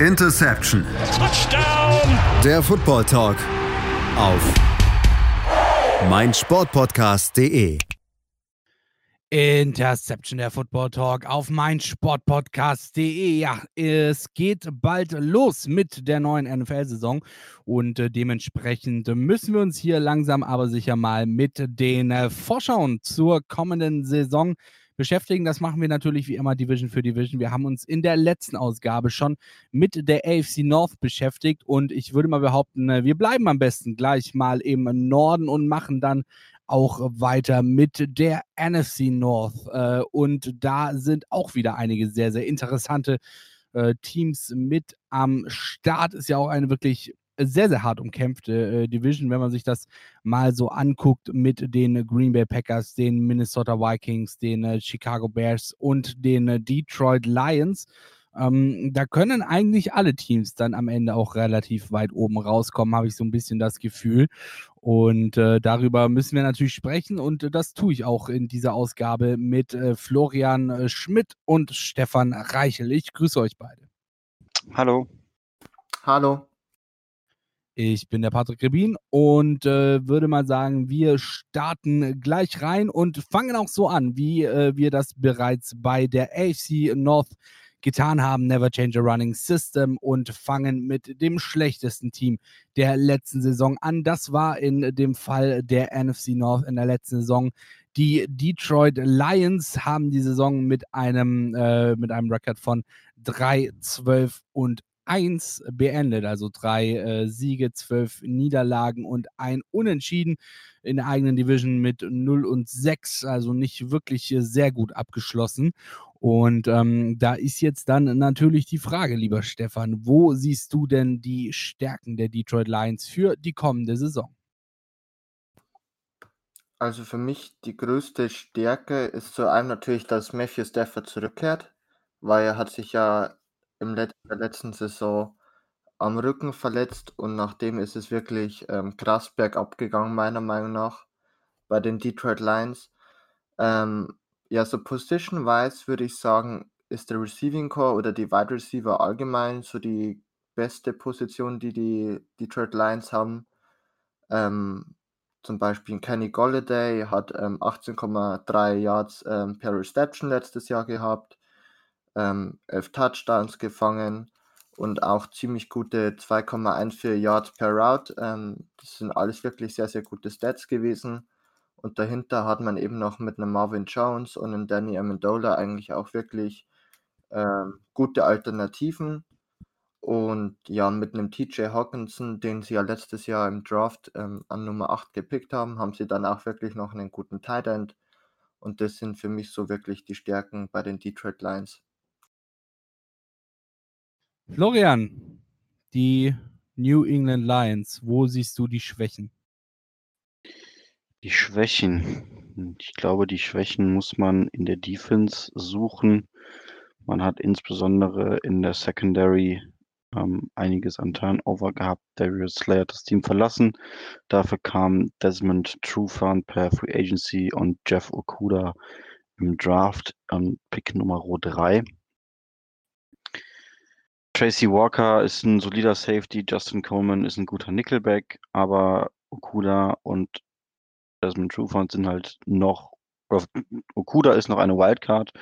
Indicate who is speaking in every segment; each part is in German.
Speaker 1: Interception.
Speaker 2: Touchdown.
Speaker 1: Der Football Talk auf meinsportpodcast.de.
Speaker 3: Interception, der Football Talk auf meinsportpodcast.de. Ja, es geht bald los mit der neuen NFL-Saison und äh, dementsprechend müssen wir uns hier langsam aber sicher mal mit den äh, Vorschauen zur kommenden Saison beschäftigen. Das machen wir natürlich wie immer Division für Division. Wir haben uns in der letzten Ausgabe schon mit der AFC North beschäftigt und ich würde mal behaupten, äh, wir bleiben am besten gleich mal im Norden und machen dann auch weiter mit der NFC North. Äh, und da sind auch wieder einige sehr, sehr interessante äh, Teams mit am Start. Ist ja auch eine wirklich sehr, sehr hart umkämpfte äh, Division, wenn man sich das mal so anguckt mit den Green Bay Packers, den Minnesota Vikings, den äh, Chicago Bears und den äh, Detroit Lions. Ähm, da können eigentlich alle Teams dann am Ende auch relativ weit oben rauskommen, habe ich so ein bisschen das Gefühl. Und äh, darüber müssen wir natürlich sprechen und äh, das tue ich auch in dieser Ausgabe mit äh, Florian äh, Schmidt und Stefan Reichel. Ich grüße euch beide.
Speaker 4: Hallo.
Speaker 5: Hallo.
Speaker 3: Ich bin der Patrick Rebin und äh, würde mal sagen, wir starten gleich rein und fangen auch so an, wie äh, wir das bereits bei der AFC North getan haben, Never Change a Running System und fangen mit dem schlechtesten Team der letzten Saison an. Das war in dem Fall der NFC North in der letzten Saison. Die Detroit Lions haben die Saison mit einem, äh, mit einem Rekord von 3, 12 und 1 beendet, also drei äh, Siege, zwölf Niederlagen und ein Unentschieden in der eigenen Division mit 0 und 6, also nicht wirklich sehr gut abgeschlossen. Und ähm, da ist jetzt dann natürlich die Frage, lieber Stefan, wo siehst du denn die Stärken der Detroit Lions für die kommende Saison?
Speaker 5: Also für mich die größte Stärke ist zu einem natürlich, dass Matthew Stafford zurückkehrt, weil er hat sich ja im Let der letzten Saison am Rücken verletzt und nachdem ist es wirklich ähm, krass bergab gegangen, meiner Meinung nach, bei den Detroit Lions. Ähm, ja, so position-wise würde ich sagen, ist der Receiving Core oder die Wide Receiver allgemein so die beste Position, die die Detroit Lions haben. Ähm, zum Beispiel Kenny Golladay hat ähm, 18,3 Yards ähm, per Reception letztes Jahr gehabt ähm, 11 Touchdowns gefangen und auch ziemlich gute 2,14 Yards per Route. Ähm, das sind alles wirklich sehr, sehr gute Stats gewesen. Und dahinter hat man eben noch mit einem Marvin Jones und einem Danny Amendola eigentlich auch wirklich ähm, gute Alternativen. Und ja, mit einem TJ Hawkinson, den sie ja letztes Jahr im Draft ähm, an Nummer 8 gepickt haben, haben sie dann auch wirklich noch einen guten Tight End. Und das sind für mich so wirklich die Stärken bei den Detroit Lions.
Speaker 3: Florian, die New England Lions, wo siehst du die Schwächen?
Speaker 4: Die Schwächen. Ich glaube, die Schwächen muss man in der Defense suchen. Man hat insbesondere in der Secondary ähm, einiges an Turnover gehabt. Darius Slayer hat das Team verlassen. Dafür kam Desmond Trufant per Free Agency und Jeff Okuda im Draft, ähm, Pick Nummer 3. Tracy Walker ist ein solider Safety, Justin Coleman ist ein guter Nickelback, aber Okuda und Desmond Trufant sind halt noch, Okuda ist noch eine Wildcard.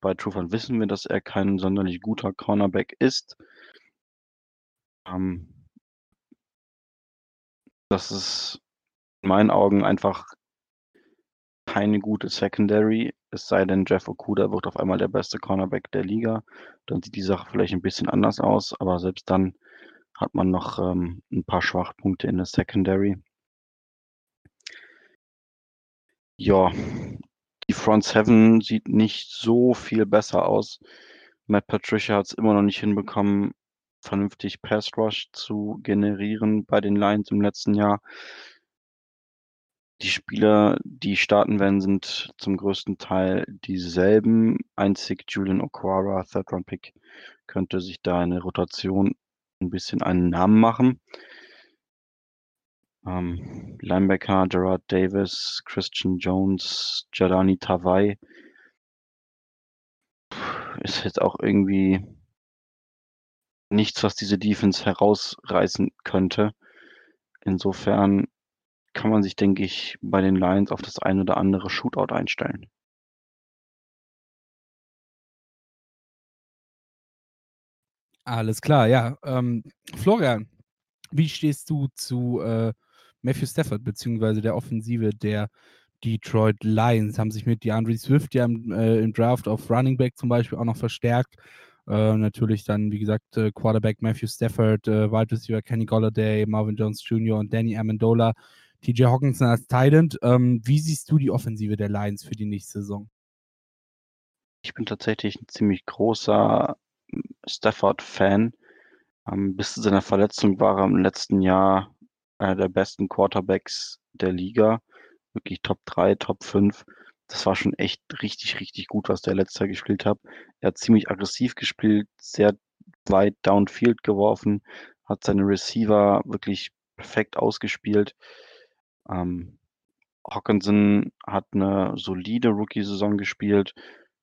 Speaker 4: Bei Trufant wissen wir, dass er kein sonderlich guter Cornerback ist. Ähm, das ist in meinen Augen einfach keine gute Secondary, es sei denn, Jeff Okuda wird auf einmal der beste Cornerback der Liga. Dann sieht die Sache vielleicht ein bisschen anders aus, aber selbst dann hat man noch ähm, ein paar Schwachpunkte in der Secondary. Ja, die Front Seven sieht nicht so viel besser aus. Matt Patricia hat es immer noch nicht hinbekommen, vernünftig Pass Rush zu generieren bei den Lions im letzten Jahr. Die Spieler, die starten werden, sind zum größten Teil dieselben. Einzig Julian Okwara, Third-Round-Pick, könnte sich da eine Rotation ein bisschen einen Namen machen. Ähm, Linebacker Gerard Davis, Christian Jones, Jadani Tavai ist jetzt auch irgendwie nichts, was diese Defense herausreißen könnte. Insofern kann man sich, denke ich, bei den Lions auf das ein oder andere Shootout einstellen.
Speaker 3: Alles klar, ja. Ähm, Florian, wie stehst du zu äh, Matthew Stafford beziehungsweise der Offensive der Detroit Lions? Haben sich mit DeAndre Swift ja im, äh, im Draft auf Running Back zum Beispiel auch noch verstärkt. Äh, natürlich dann, wie gesagt, äh, Quarterback Matthew Stafford, äh, Wide Receiver Kenny Golladay, Marvin Jones Jr. und Danny Amendola, TJ Hawkinson als Thailand. Ähm, wie siehst du die Offensive der Lions für die nächste Saison?
Speaker 4: Ich bin tatsächlich ein ziemlich großer Stafford-Fan. Ähm, bis zu seiner Verletzung war er im letzten Jahr einer der besten Quarterbacks der Liga. Wirklich Top 3, Top 5. Das war schon echt richtig, richtig gut, was der letztes Jahr gespielt hat. Er hat ziemlich aggressiv gespielt, sehr weit downfield geworfen, hat seine Receiver wirklich perfekt ausgespielt. Ähm, Hawkinson hat eine solide Rookie-Saison gespielt.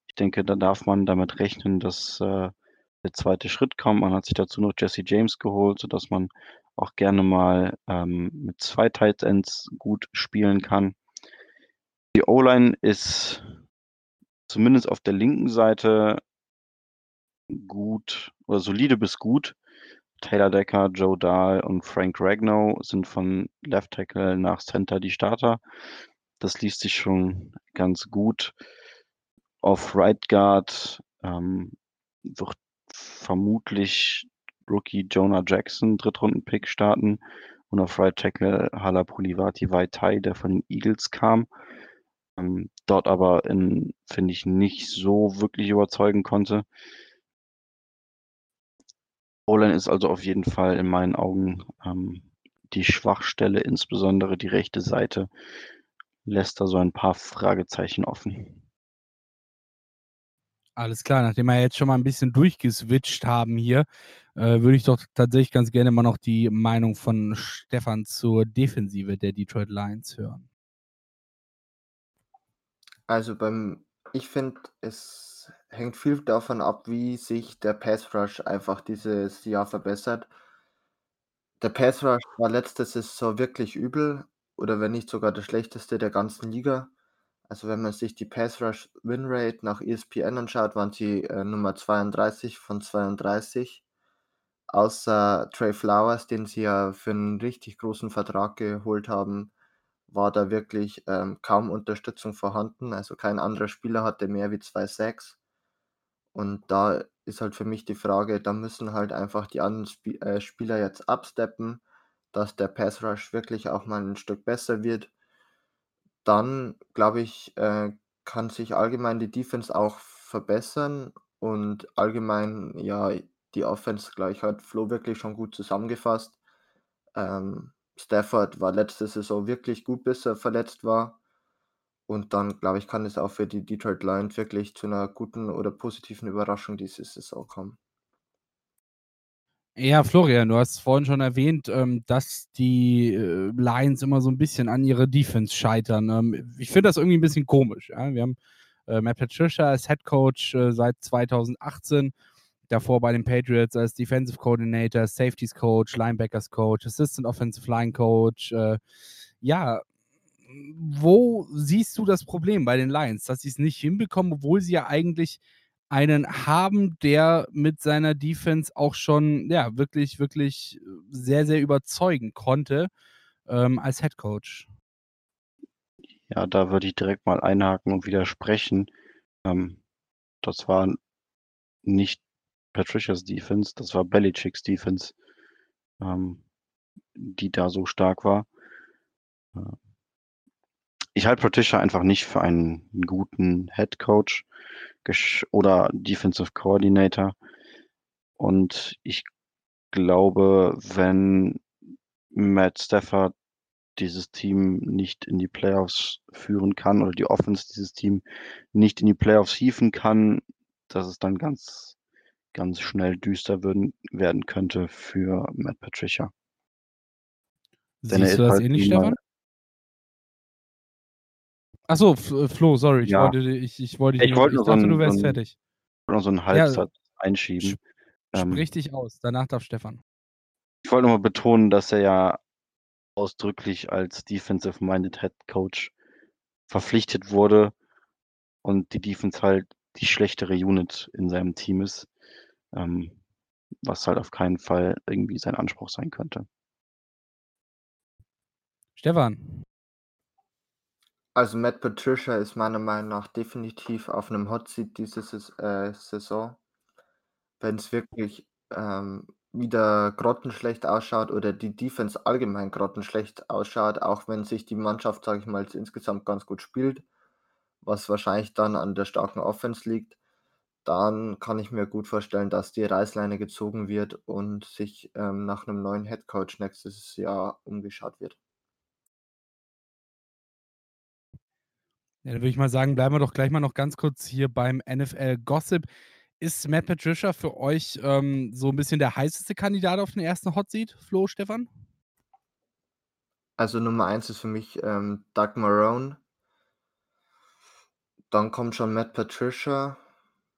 Speaker 4: Ich denke, da darf man damit rechnen, dass äh, der zweite Schritt kommt. Man hat sich dazu noch Jesse James geholt, sodass man auch gerne mal ähm, mit zwei Tight Ends gut spielen kann. Die O-Line ist zumindest auf der linken Seite gut oder solide bis gut. Taylor Decker, Joe Dahl und Frank Ragnow sind von Left Tackle nach Center die Starter. Das liest sich schon ganz gut. Auf Right Guard ähm, wird vermutlich Rookie Jonah Jackson, Drittrunden-Pick, starten. Und auf Right Tackle Hala Pulivati Vaitai, der von den Eagles kam. Ähm, dort aber finde ich, nicht so wirklich überzeugen konnte. Olan ist also auf jeden Fall in meinen Augen ähm, die Schwachstelle, insbesondere die rechte Seite, lässt da so ein paar Fragezeichen offen.
Speaker 3: Alles klar, nachdem wir jetzt schon mal ein bisschen durchgeswitcht haben hier, äh, würde ich doch tatsächlich ganz gerne mal noch die Meinung von Stefan zur Defensive der Detroit Lions hören.
Speaker 5: Also beim, ich finde, es hängt viel davon ab, wie sich der Pass Rush einfach dieses Jahr verbessert. Der Pass Rush war letzte Saison wirklich übel oder wenn nicht sogar der schlechteste der ganzen Liga. Also wenn man sich die Pass Rush Win Rate nach ESPN anschaut, waren sie äh, Nummer 32 von 32. Außer Trey Flowers, den sie ja für einen richtig großen Vertrag geholt haben, war da wirklich ähm, kaum Unterstützung vorhanden. Also kein anderer Spieler hatte mehr wie zwei Sacks. Und da ist halt für mich die Frage, da müssen halt einfach die anderen Sp äh, Spieler jetzt absteppen, dass der Pass Rush wirklich auch mal ein Stück besser wird. Dann, glaube ich, äh, kann sich allgemein die Defense auch verbessern und allgemein, ja, die Offense, gleich hat Flo wirklich schon gut zusammengefasst. Ähm, Stafford war letzte Saison wirklich gut, bis er verletzt war. Und dann, glaube ich, kann es auch für die Detroit Lions wirklich zu einer guten oder positiven Überraschung diese Saison kommen.
Speaker 3: Ja, Florian, du hast vorhin schon erwähnt, ähm, dass die äh, Lions immer so ein bisschen an ihre Defense scheitern. Ähm, ich finde das irgendwie ein bisschen komisch. Wir haben äh, Matt Patricia als Head Coach äh, seit 2018 davor bei den Patriots als Defensive Coordinator, Safeties Coach, Linebackers Coach, Assistant Offensive Line Coach. Ja, wo siehst du das Problem bei den Lions, dass sie es nicht hinbekommen, obwohl sie ja eigentlich einen haben, der mit seiner Defense auch schon ja wirklich, wirklich sehr, sehr überzeugen konnte ähm, als Head Coach?
Speaker 4: Ja, da würde ich direkt mal einhaken und widersprechen. Ähm, das war nicht Patricias Defense, das war Belichicks Defense, ähm, die da so stark war. Ich halte Patricia einfach nicht für einen guten Head Coach oder Defensive Coordinator. Und ich glaube, wenn Matt Stafford dieses Team nicht in die Playoffs führen kann oder die Offense dieses Team nicht in die Playoffs hieven kann, dass es dann ganz ganz schnell düster würden, werden könnte für Matt Patricia.
Speaker 3: Denn Siehst du das halt ähnlich, Stefan? Achso, äh, Flo, sorry, ich wollte, ich, ich wollte,
Speaker 4: ich, wollte
Speaker 3: ich
Speaker 4: dachte,
Speaker 3: so ein,
Speaker 4: du wärst
Speaker 3: so ein,
Speaker 4: fertig. Ich wollte noch so einen Halbsatz ja. einschieben. Ähm,
Speaker 3: Sprich dich aus. Danach darf Stefan.
Speaker 4: ich wollte nochmal betonen, dass er ja ausdrücklich als Defensive-Minded Head Coach verpflichtet wurde und die Defense halt die schlechtere Unit in seinem Team ist, ähm, was halt auf keinen Fall irgendwie sein Anspruch sein könnte.
Speaker 3: Stefan.
Speaker 5: Also Matt Patricia ist meiner Meinung nach definitiv auf einem Hot Seat diese äh, Saison. Wenn es wirklich ähm, wieder grottenschlecht ausschaut oder die Defense allgemein grottenschlecht ausschaut, auch wenn sich die Mannschaft, sage ich mal, insgesamt ganz gut spielt, was wahrscheinlich dann an der starken Offense liegt, dann kann ich mir gut vorstellen, dass die Reißleine gezogen wird und sich ähm, nach einem neuen Head Coach nächstes Jahr umgeschaut wird.
Speaker 3: Ja, dann würde ich mal sagen, bleiben wir doch gleich mal noch ganz kurz hier beim NFL Gossip. Ist Matt Patricia für euch ähm, so ein bisschen der heißeste Kandidat auf den ersten Hot Seat, Flo, Stefan?
Speaker 5: Also Nummer eins ist für mich ähm, Doug Marone. Dann kommt schon Matt Patricia.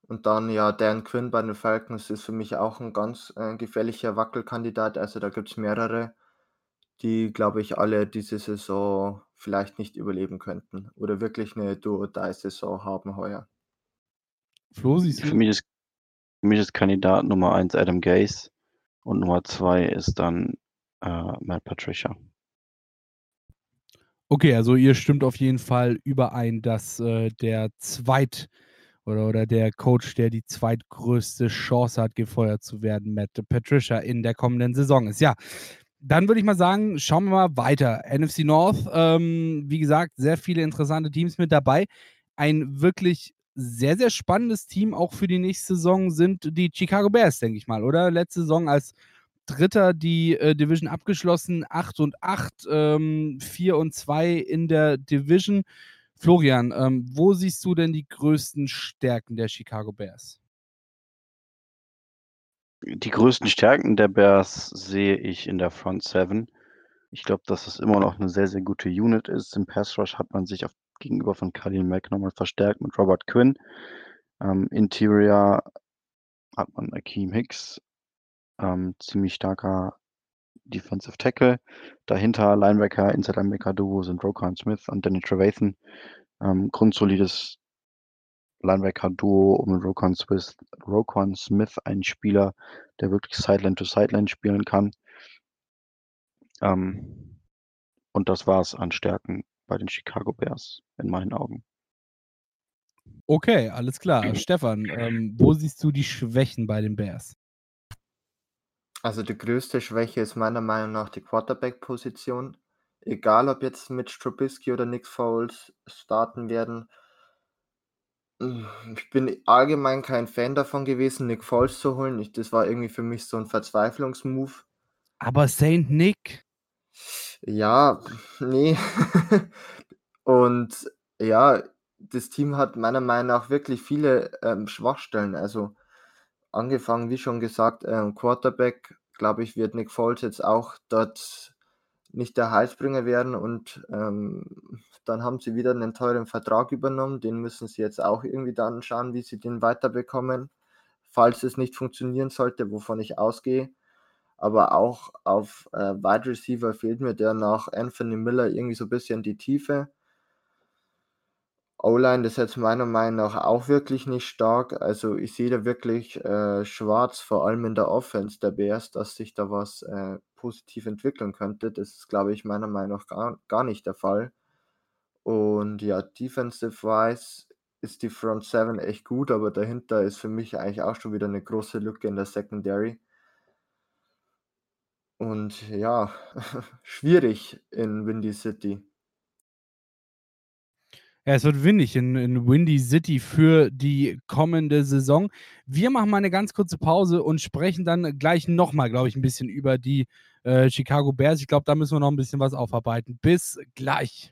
Speaker 5: Und dann ja Dan Quinn bei den Falcons ist für mich auch ein ganz äh, gefährlicher Wackelkandidat. Also da gibt es mehrere, die, glaube ich, alle diese Saison vielleicht nicht überleben könnten oder wirklich eine Do-or-Die-Saison haben heuer.
Speaker 3: Flo, siehst
Speaker 4: Für
Speaker 3: du?
Speaker 4: mich ist, für mich ist Kandidat Nummer eins Adam Gase und Nummer zwei ist dann äh, Matt Patricia.
Speaker 3: Okay, also ihr stimmt auf jeden Fall überein, dass äh, der Zweit- oder, oder der Coach, der die zweitgrößte Chance hat, gefeuert zu werden, Matt Patricia in der kommenden Saison ist. Ja, dann würde ich mal sagen, schauen wir mal weiter. NFC North, ähm, wie gesagt, sehr viele interessante Teams mit dabei. Ein wirklich sehr, sehr spannendes Team auch für die nächste Saison sind die Chicago Bears, denke ich mal, oder? Letzte Saison als Dritter die äh, Division abgeschlossen, 8 und 8, ähm, 4 und 2 in der Division. Florian, ähm, wo siehst du denn die größten Stärken der Chicago Bears?
Speaker 4: Die größten Stärken der Bears sehe ich in der Front Seven. Ich glaube, dass es immer noch eine sehr, sehr gute Unit ist. Im Pass Rush hat man sich auf, gegenüber von Khalil Mack nochmal verstärkt mit Robert Quinn. Ähm, Interior hat man Akeem Hicks, ähm, ziemlich starker Defensive Tackle. Dahinter Linebacker, Inside Linebacker Duo sind Roquan Smith und Danny Trevathan. Ähm, grundsolides Linebacker-Duo um Roquan Smith, Roquan Smith, ein Spieler, der wirklich Sideline to Sideline spielen kann. Ähm, und das war es an Stärken bei den Chicago Bears, in meinen Augen.
Speaker 3: Okay, alles klar. Stefan, ähm, wo siehst du die Schwächen bei den Bears?
Speaker 5: Also die größte Schwäche ist meiner Meinung nach die Quarterback-Position. Egal, ob jetzt Mitch Trubisky oder Nick Foles starten werden. Ich bin allgemein kein Fan davon gewesen, Nick Foles zu holen. Ich, das war irgendwie für mich so ein Verzweiflungsmove.
Speaker 3: Aber Saint Nick,
Speaker 5: Ja, nee. Und ja, das Team hat meiner Meinung nach wirklich viele ähm, Schwachstellen. Also angefangen, wie schon gesagt, ähm, Quarterback, glaube ich, wird Nick Foles jetzt auch dort nicht der Heilsbringer werden. Und ähm, dann haben sie wieder einen teuren Vertrag übernommen. Den müssen sie jetzt auch irgendwie dann schauen, wie sie den weiterbekommen, falls es nicht funktionieren sollte, wovon ich ausgehe. Aber auch auf äh, Wide Receiver fehlt mir der nach Anthony Miller irgendwie so ein bisschen die Tiefe. O-Line ist jetzt meiner Meinung nach auch wirklich nicht stark. Also ich sehe da wirklich äh, schwarz, vor allem in der Offense der Bears, dass sich da was äh, positiv entwickeln könnte. Das ist, glaube ich, meiner Meinung nach gar, gar nicht der Fall. Und ja, defensive-wise ist die Front 7 echt gut, aber dahinter ist für mich eigentlich auch schon wieder eine große Lücke in der Secondary. Und ja, schwierig in Windy City.
Speaker 3: Ja, es wird windig in, in Windy City für die kommende Saison. Wir machen mal eine ganz kurze Pause und sprechen dann gleich nochmal, glaube ich, ein bisschen über die äh, Chicago Bears. Ich glaube, da müssen wir noch ein bisschen was aufarbeiten. Bis gleich.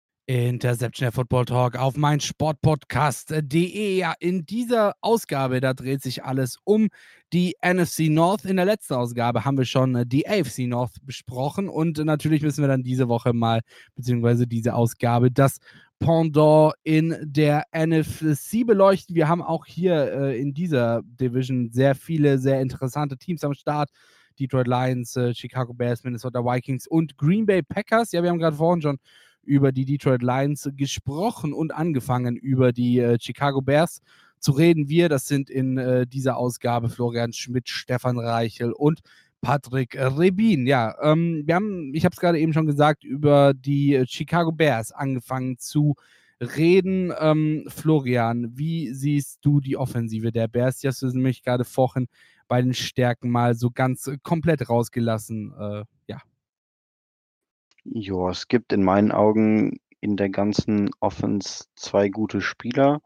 Speaker 3: Interception der Football Talk auf mein Sportpodcast.de. Ja, in dieser Ausgabe, da dreht sich alles um die NFC North. In der letzten Ausgabe haben wir schon äh, die AFC North besprochen und natürlich müssen wir dann diese Woche mal, beziehungsweise diese Ausgabe, das Pendant in der NFC beleuchten. Wir haben auch hier äh, in dieser Division sehr viele, sehr interessante Teams am Start. Detroit Lions, äh, Chicago Bears, Minnesota Vikings und Green Bay Packers. Ja, wir haben gerade vorhin schon über die Detroit Lions gesprochen und angefangen über die äh, Chicago Bears zu reden. Wir, das sind in äh, dieser Ausgabe Florian Schmidt, Stefan Reichel und Patrick Rebin. Ja, ähm, wir haben, ich habe es gerade eben schon gesagt, über die Chicago Bears angefangen zu reden. Ähm, Florian, wie siehst du die Offensive der Bears? Die hast du nämlich gerade vorhin bei den Stärken mal so ganz komplett rausgelassen. Äh, ja.
Speaker 4: Ja, es gibt in meinen Augen in der ganzen Offense zwei gute Spieler.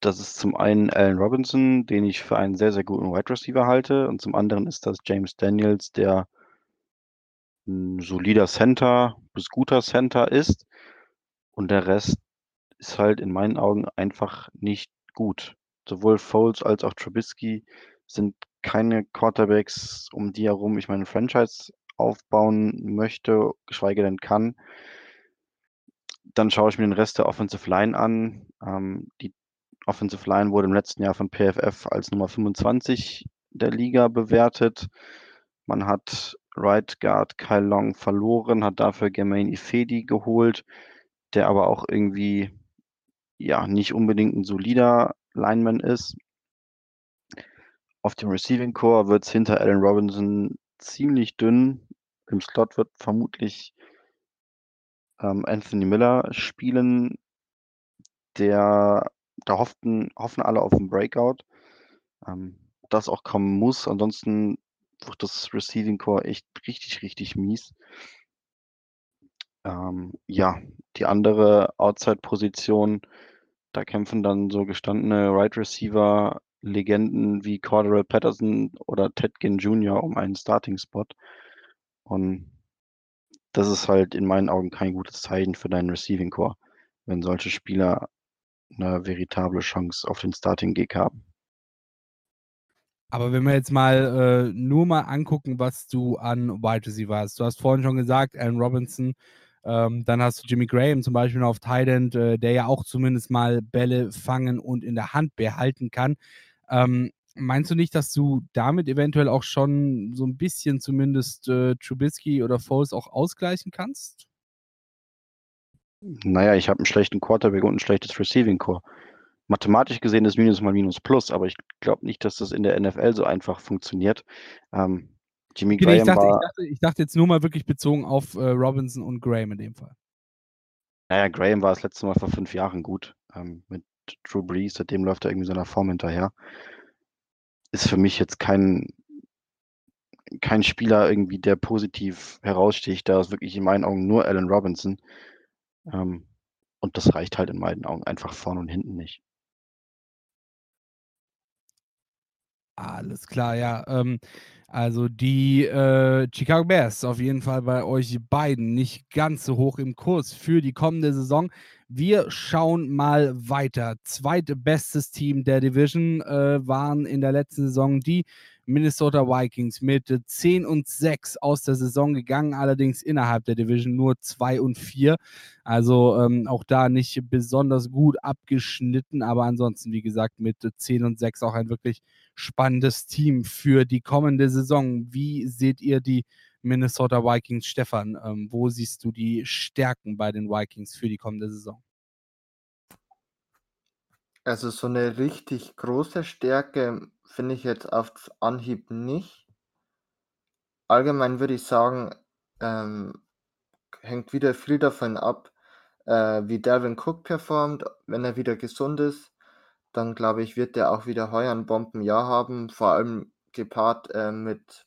Speaker 4: Das ist zum einen Allen Robinson, den ich für einen sehr, sehr guten Wide Receiver halte. Und zum anderen ist das James Daniels, der ein solider Center bis guter Center ist. Und der Rest ist halt in meinen Augen einfach nicht gut. Sowohl Foles als auch Trubisky sind keine Quarterbacks, um die herum ich meine Franchise aufbauen möchte, geschweige denn kann. Dann schaue ich mir den Rest der Offensive Line an. Ähm, die Offensive Line wurde im letzten Jahr von PFF als Nummer 25 der Liga bewertet. Man hat Right Guard Kyle Long verloren, hat dafür Germain Ifedi geholt, der aber auch irgendwie ja nicht unbedingt ein solider Lineman ist. Auf dem Receiving Core wird es hinter Allen Robinson ziemlich dünn. Im Slot wird vermutlich ähm, Anthony Miller spielen. Der, da hofften, hoffen alle auf einen Breakout. Ähm, das auch kommen muss. Ansonsten wird das Receiving Core echt richtig, richtig mies. Ähm, ja, die andere Outside-Position, da kämpfen dann so gestandene Right Receiver Legenden wie Cordero Patterson oder Ted Ginn Jr. um einen Starting-Spot. Und das ist halt in meinen Augen kein gutes Zeichen für deinen Receiving Core, wenn solche Spieler eine veritable Chance auf den Starting Gig haben.
Speaker 3: Aber wenn wir jetzt mal äh, nur mal angucken, was du an Wide Receiver hast. Du hast vorhin schon gesagt, Allen Robinson, ähm, dann hast du Jimmy Graham zum Beispiel auf Thailand, äh, der ja auch zumindest mal Bälle fangen und in der Hand behalten kann. Ähm, meinst du nicht, dass du damit eventuell auch schon so ein bisschen zumindest äh, Trubisky oder Foles auch ausgleichen kannst?
Speaker 4: Naja, ich habe einen schlechten Quarterback und ein schlechtes Receiving Core. Mathematisch gesehen ist Minus mal Minus Plus, aber ich glaube nicht, dass das in der NFL so einfach funktioniert. Ähm, Jimmy Graham
Speaker 3: ich, dachte,
Speaker 4: war.
Speaker 3: Ich dachte, ich dachte, jetzt nur mal wirklich bezogen auf äh, Robinson und Graham in dem Fall.
Speaker 4: Naja, Graham war das letzte Mal vor fünf Jahren gut. Ähm, mit Drew Brees, seitdem läuft er irgendwie so einer Form hinterher. Ist für mich jetzt kein, kein Spieler irgendwie, der positiv heraussticht. Da ist wirklich in meinen Augen nur Allen Robinson. Ähm, und das reicht halt in meinen Augen einfach vorne und hinten nicht.
Speaker 3: Alles klar, ja. Ähm, also die äh, Chicago Bears auf jeden Fall bei euch beiden nicht ganz so hoch im Kurs für die kommende Saison. Wir schauen mal weiter. Zweitbestes Team der Division äh, waren in der letzten Saison die Minnesota Vikings mit 10 und 6 aus der Saison gegangen, allerdings innerhalb der Division nur 2 und 4. Also ähm, auch da nicht besonders gut abgeschnitten, aber ansonsten, wie gesagt, mit 10 und 6 auch ein wirklich spannendes Team für die kommende Saison. Wie seht ihr die Minnesota Vikings, Stefan? Ähm, wo siehst du die Stärken bei den Vikings für die kommende Saison?
Speaker 5: Also so eine richtig große Stärke finde ich jetzt auf Anhieb nicht. Allgemein würde ich sagen, ähm, hängt wieder viel davon ab, äh, wie Dalvin Cook performt. Wenn er wieder gesund ist, dann glaube ich, wird er auch wieder heuer ein Bombenjahr haben. Vor allem gepaart äh, mit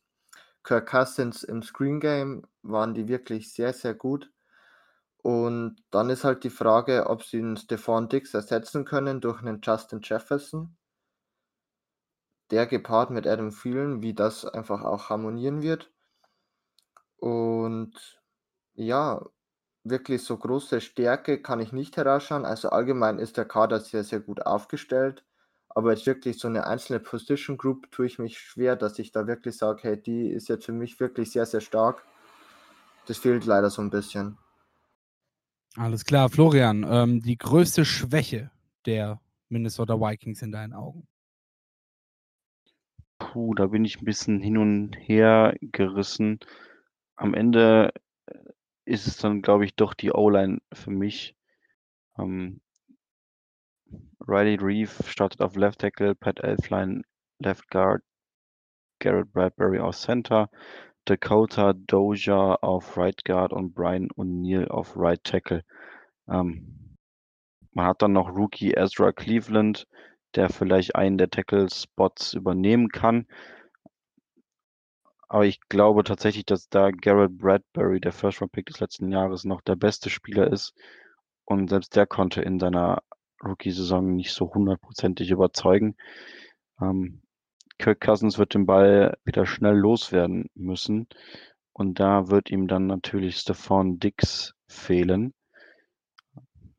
Speaker 5: Kirk Cousins im Screen Game waren die wirklich sehr, sehr gut. Und dann ist halt die Frage, ob sie einen Stephon Diggs ersetzen können durch einen Justin Jefferson. Der gepaart mit Adam Thielen, wie das einfach auch harmonieren wird. Und ja, wirklich so große Stärke kann ich nicht herausschauen. Also allgemein ist der Kader sehr, sehr gut aufgestellt. Aber jetzt wirklich so eine einzelne Position Group tue ich mich schwer, dass ich da wirklich sage, hey, die ist jetzt für mich wirklich sehr, sehr stark. Das fehlt leider so ein bisschen.
Speaker 3: Alles klar, Florian, ähm, die größte Schwäche der Minnesota Vikings in deinen Augen?
Speaker 4: Puh, da bin ich ein bisschen hin und her gerissen. Am Ende äh, ist es dann, glaube ich, doch die O-Line für mich. Ähm, Riley Reeve startet auf Left Tackle, Pat Elfline Left Guard, Garrett Bradbury auf Center, Dakota Doja auf Right Guard und Brian O'Neill auf Right Tackle. Ähm, man hat dann noch Rookie Ezra Cleveland, der vielleicht einen der Tackle-Spots übernehmen kann. Aber ich glaube tatsächlich, dass da Garrett Bradbury, der First-Round-Pick des letzten Jahres, noch der beste Spieler ist. Und selbst der konnte in seiner Rookie-Saison nicht so hundertprozentig überzeugen. Ähm, Kirk Cousins wird den Ball wieder schnell loswerden müssen. Und da wird ihm dann natürlich Stephon Dix fehlen.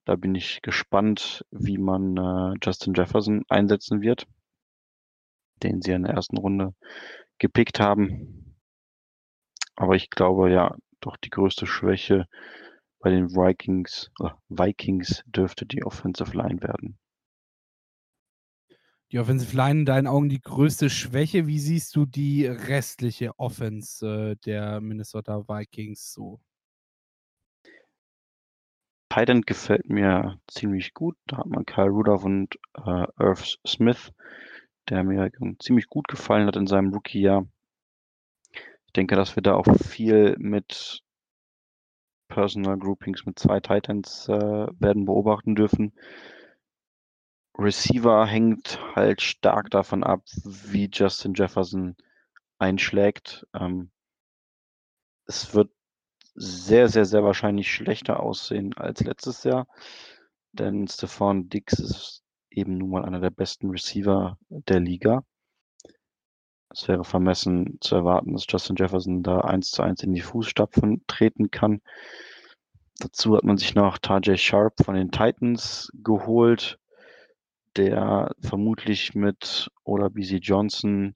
Speaker 4: Da bin ich gespannt, wie man äh, Justin Jefferson einsetzen wird, den sie in der ersten Runde gepickt haben. Aber ich glaube ja, doch die größte Schwäche bei den Vikings, äh, Vikings dürfte die Offensive Line werden.
Speaker 3: Die Offensive Line in deinen Augen die größte Schwäche. Wie siehst du die restliche Offense äh, der Minnesota Vikings so?
Speaker 4: Tight gefällt mir ziemlich gut. Da hat man Kyle Rudolph und äh, Irv Smith, der mir ziemlich gut gefallen hat in seinem Rookie-Jahr. Ich denke, dass wir da auch viel mit Personal Groupings mit zwei Titans äh, werden beobachten dürfen. Receiver hängt halt stark davon ab, wie Justin Jefferson einschlägt. Ähm, es wird sehr, sehr, sehr wahrscheinlich schlechter aussehen als letztes Jahr. Denn Stefan Dix ist eben nun mal einer der besten Receiver der Liga. Es wäre vermessen zu erwarten, dass Justin Jefferson da eins zu eins in die Fußstapfen treten kann. Dazu hat man sich noch Tajay Sharp von den Titans geholt, der vermutlich mit oder BC Johnson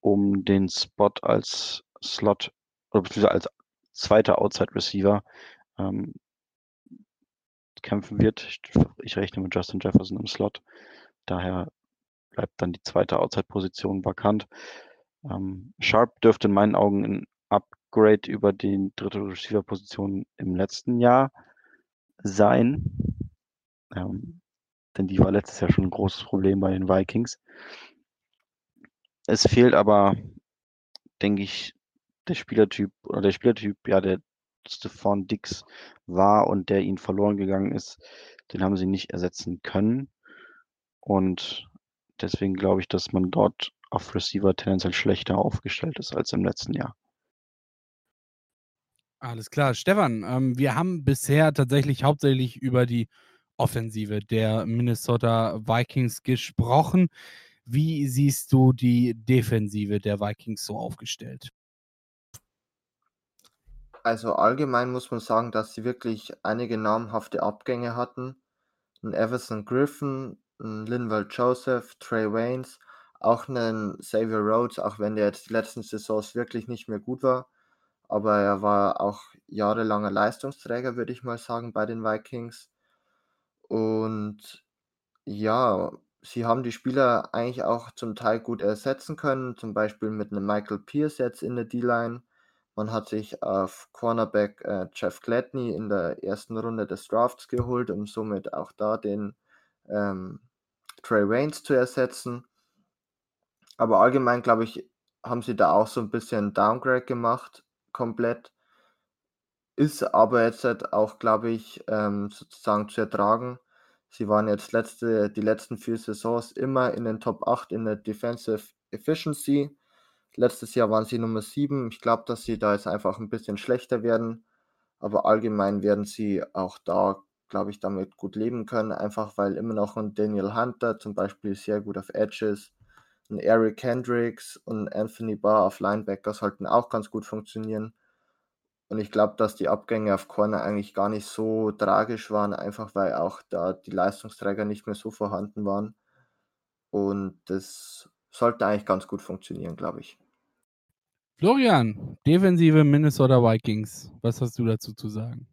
Speaker 4: um den Spot als Slot oder beziehungsweise als zweiter Outside Receiver ähm, kämpfen wird. Ich, ich, rechne mit Justin Jefferson im Slot. Daher bleibt dann die zweite Outside-Position vakant. Ähm, Sharp dürfte in meinen Augen ein Upgrade über die dritte Receiver-Position im letzten Jahr sein. Ähm, denn die war letztes Jahr schon ein großes Problem bei den Vikings. Es fehlt aber, denke ich, der Spielertyp oder der Spielertyp, ja, der Stefan Dix war und der ihnen verloren gegangen ist, den haben sie nicht ersetzen können. Und deswegen glaube ich, dass man dort auf Receiver tendenziell schlechter aufgestellt ist als im letzten Jahr.
Speaker 3: Alles klar. Stefan, ähm, wir haben bisher tatsächlich hauptsächlich über die Offensive der Minnesota Vikings gesprochen. Wie siehst du die Defensive der Vikings so aufgestellt?
Speaker 5: Also allgemein muss man sagen, dass sie wirklich einige namhafte Abgänge hatten. Ein Everson Griffin, Linval Joseph, Trey Waynes, auch einen Xavier Rhodes, auch wenn der jetzt die letzten Saisons wirklich nicht mehr gut war. Aber er war auch jahrelanger Leistungsträger, würde ich mal sagen, bei den Vikings. Und ja, sie haben die Spieler eigentlich auch zum Teil gut ersetzen können, zum Beispiel mit einem Michael Pierce jetzt in der D-Line. Man hat sich auf Cornerback äh, Jeff Gladney in der ersten Runde des Drafts geholt, um somit auch da den ähm, Trey Waynes zu ersetzen. Aber allgemein, glaube ich, haben sie da auch so ein bisschen Downgrade gemacht, komplett. Ist aber jetzt halt auch, glaube ich, ähm, sozusagen zu ertragen. Sie waren jetzt letzte, die letzten vier Saisons immer in den Top 8 in der Defensive Efficiency. Letztes Jahr waren sie Nummer 7. Ich glaube, dass sie da jetzt einfach ein bisschen schlechter werden. Aber allgemein werden sie auch da, glaube ich, damit gut leben können. Einfach weil immer noch ein Daniel Hunter zum Beispiel sehr gut auf Edges, ein Eric Hendricks und Anthony Barr auf Linebacker sollten auch ganz gut funktionieren. Und ich glaube, dass die Abgänge auf Corner eigentlich gar nicht so tragisch waren, einfach weil auch da die Leistungsträger nicht mehr so vorhanden waren. Und das sollte eigentlich ganz gut funktionieren, glaube ich.
Speaker 3: Florian, defensive Minnesota Vikings. Was hast du dazu zu sagen?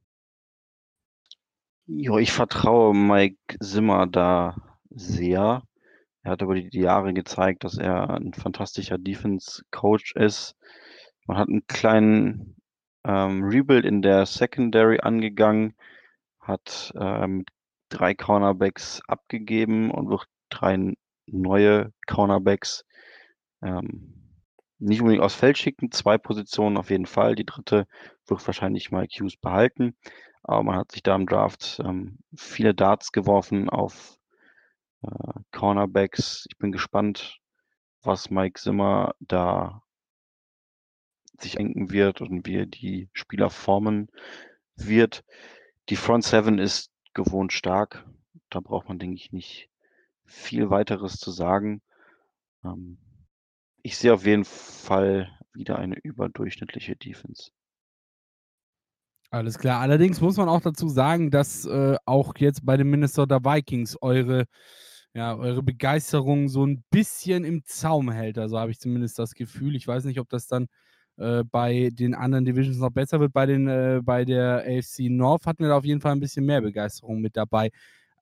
Speaker 4: Ja, ich vertraue Mike Zimmer da sehr. Er hat über die Jahre gezeigt, dass er ein fantastischer Defense-Coach ist. Man hat einen kleinen ähm, Rebuild in der Secondary angegangen, hat ähm, drei Cornerbacks abgegeben und wird drei neue Cornerbacks ähm, nicht unbedingt aufs Feld schicken, zwei Positionen auf jeden Fall. Die dritte wird wahrscheinlich Mike Hughes behalten. Aber man hat sich da im Draft ähm, viele Darts geworfen auf äh, Cornerbacks. Ich bin gespannt, was Mike Zimmer da sich denken wird und wie er die Spieler formen wird. Die Front Seven ist gewohnt stark. Da braucht man, denke ich, nicht viel weiteres zu sagen. Ähm, ich sehe auf jeden Fall wieder eine überdurchschnittliche Defense.
Speaker 3: Alles klar. Allerdings muss man auch dazu sagen, dass äh, auch jetzt bei den Minnesota Vikings eure, ja, eure Begeisterung so ein bisschen im Zaum hält. Also habe ich zumindest das Gefühl. Ich weiß nicht, ob das dann äh, bei den anderen Divisions noch besser wird. Bei, den, äh, bei der AFC North hatten wir da auf jeden Fall ein bisschen mehr Begeisterung mit dabei.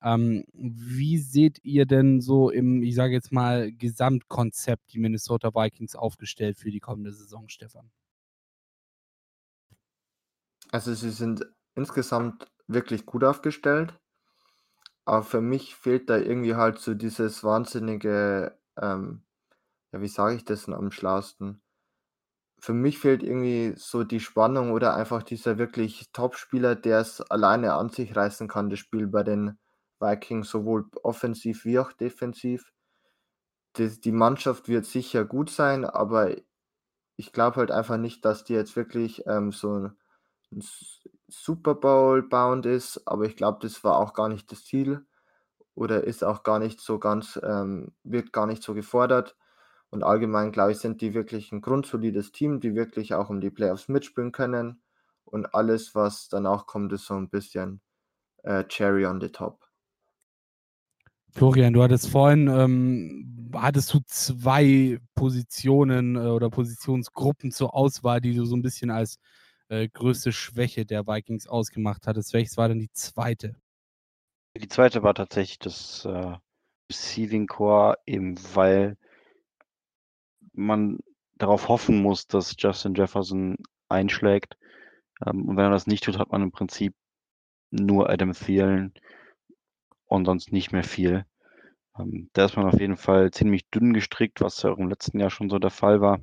Speaker 3: Ähm, wie seht ihr denn so im, ich sage jetzt mal, Gesamtkonzept die Minnesota Vikings aufgestellt für die kommende Saison, Stefan?
Speaker 5: Also sie sind insgesamt wirklich gut aufgestellt. Aber für mich fehlt da irgendwie halt so dieses wahnsinnige, ähm, ja, wie sage ich das denn am schlausten? Für mich fehlt irgendwie so die Spannung oder einfach dieser wirklich Top-Spieler, der es alleine an sich reißen kann, das Spiel bei den Vikings, sowohl offensiv wie auch defensiv. Das, die Mannschaft wird sicher gut sein, aber ich glaube halt einfach nicht, dass die jetzt wirklich ähm, so ein Super Bowl-bound ist, aber ich glaube, das war auch gar nicht das Ziel oder ist auch gar nicht so ganz, ähm, wird gar nicht so gefordert. Und allgemein, glaube ich, sind die wirklich ein grundsolides Team, die wirklich auch um die Playoffs mitspielen können. Und alles, was danach kommt, ist so ein bisschen äh, Cherry on the top.
Speaker 3: Florian, du hattest vorhin, ähm, hattest du zwei Positionen äh, oder Positionsgruppen zur Auswahl, die du so ein bisschen als äh, größte Schwäche der Vikings ausgemacht hattest. Welches war denn die zweite?
Speaker 4: Die zweite war tatsächlich das äh, Receiving Core, eben weil man darauf hoffen muss, dass Justin Jefferson einschlägt. Ähm, und wenn er das nicht tut, hat man im Prinzip nur Adam Thielen und sonst nicht mehr viel. Ähm, da ist man auf jeden Fall ziemlich dünn gestrickt, was ja auch im letzten Jahr schon so der Fall war.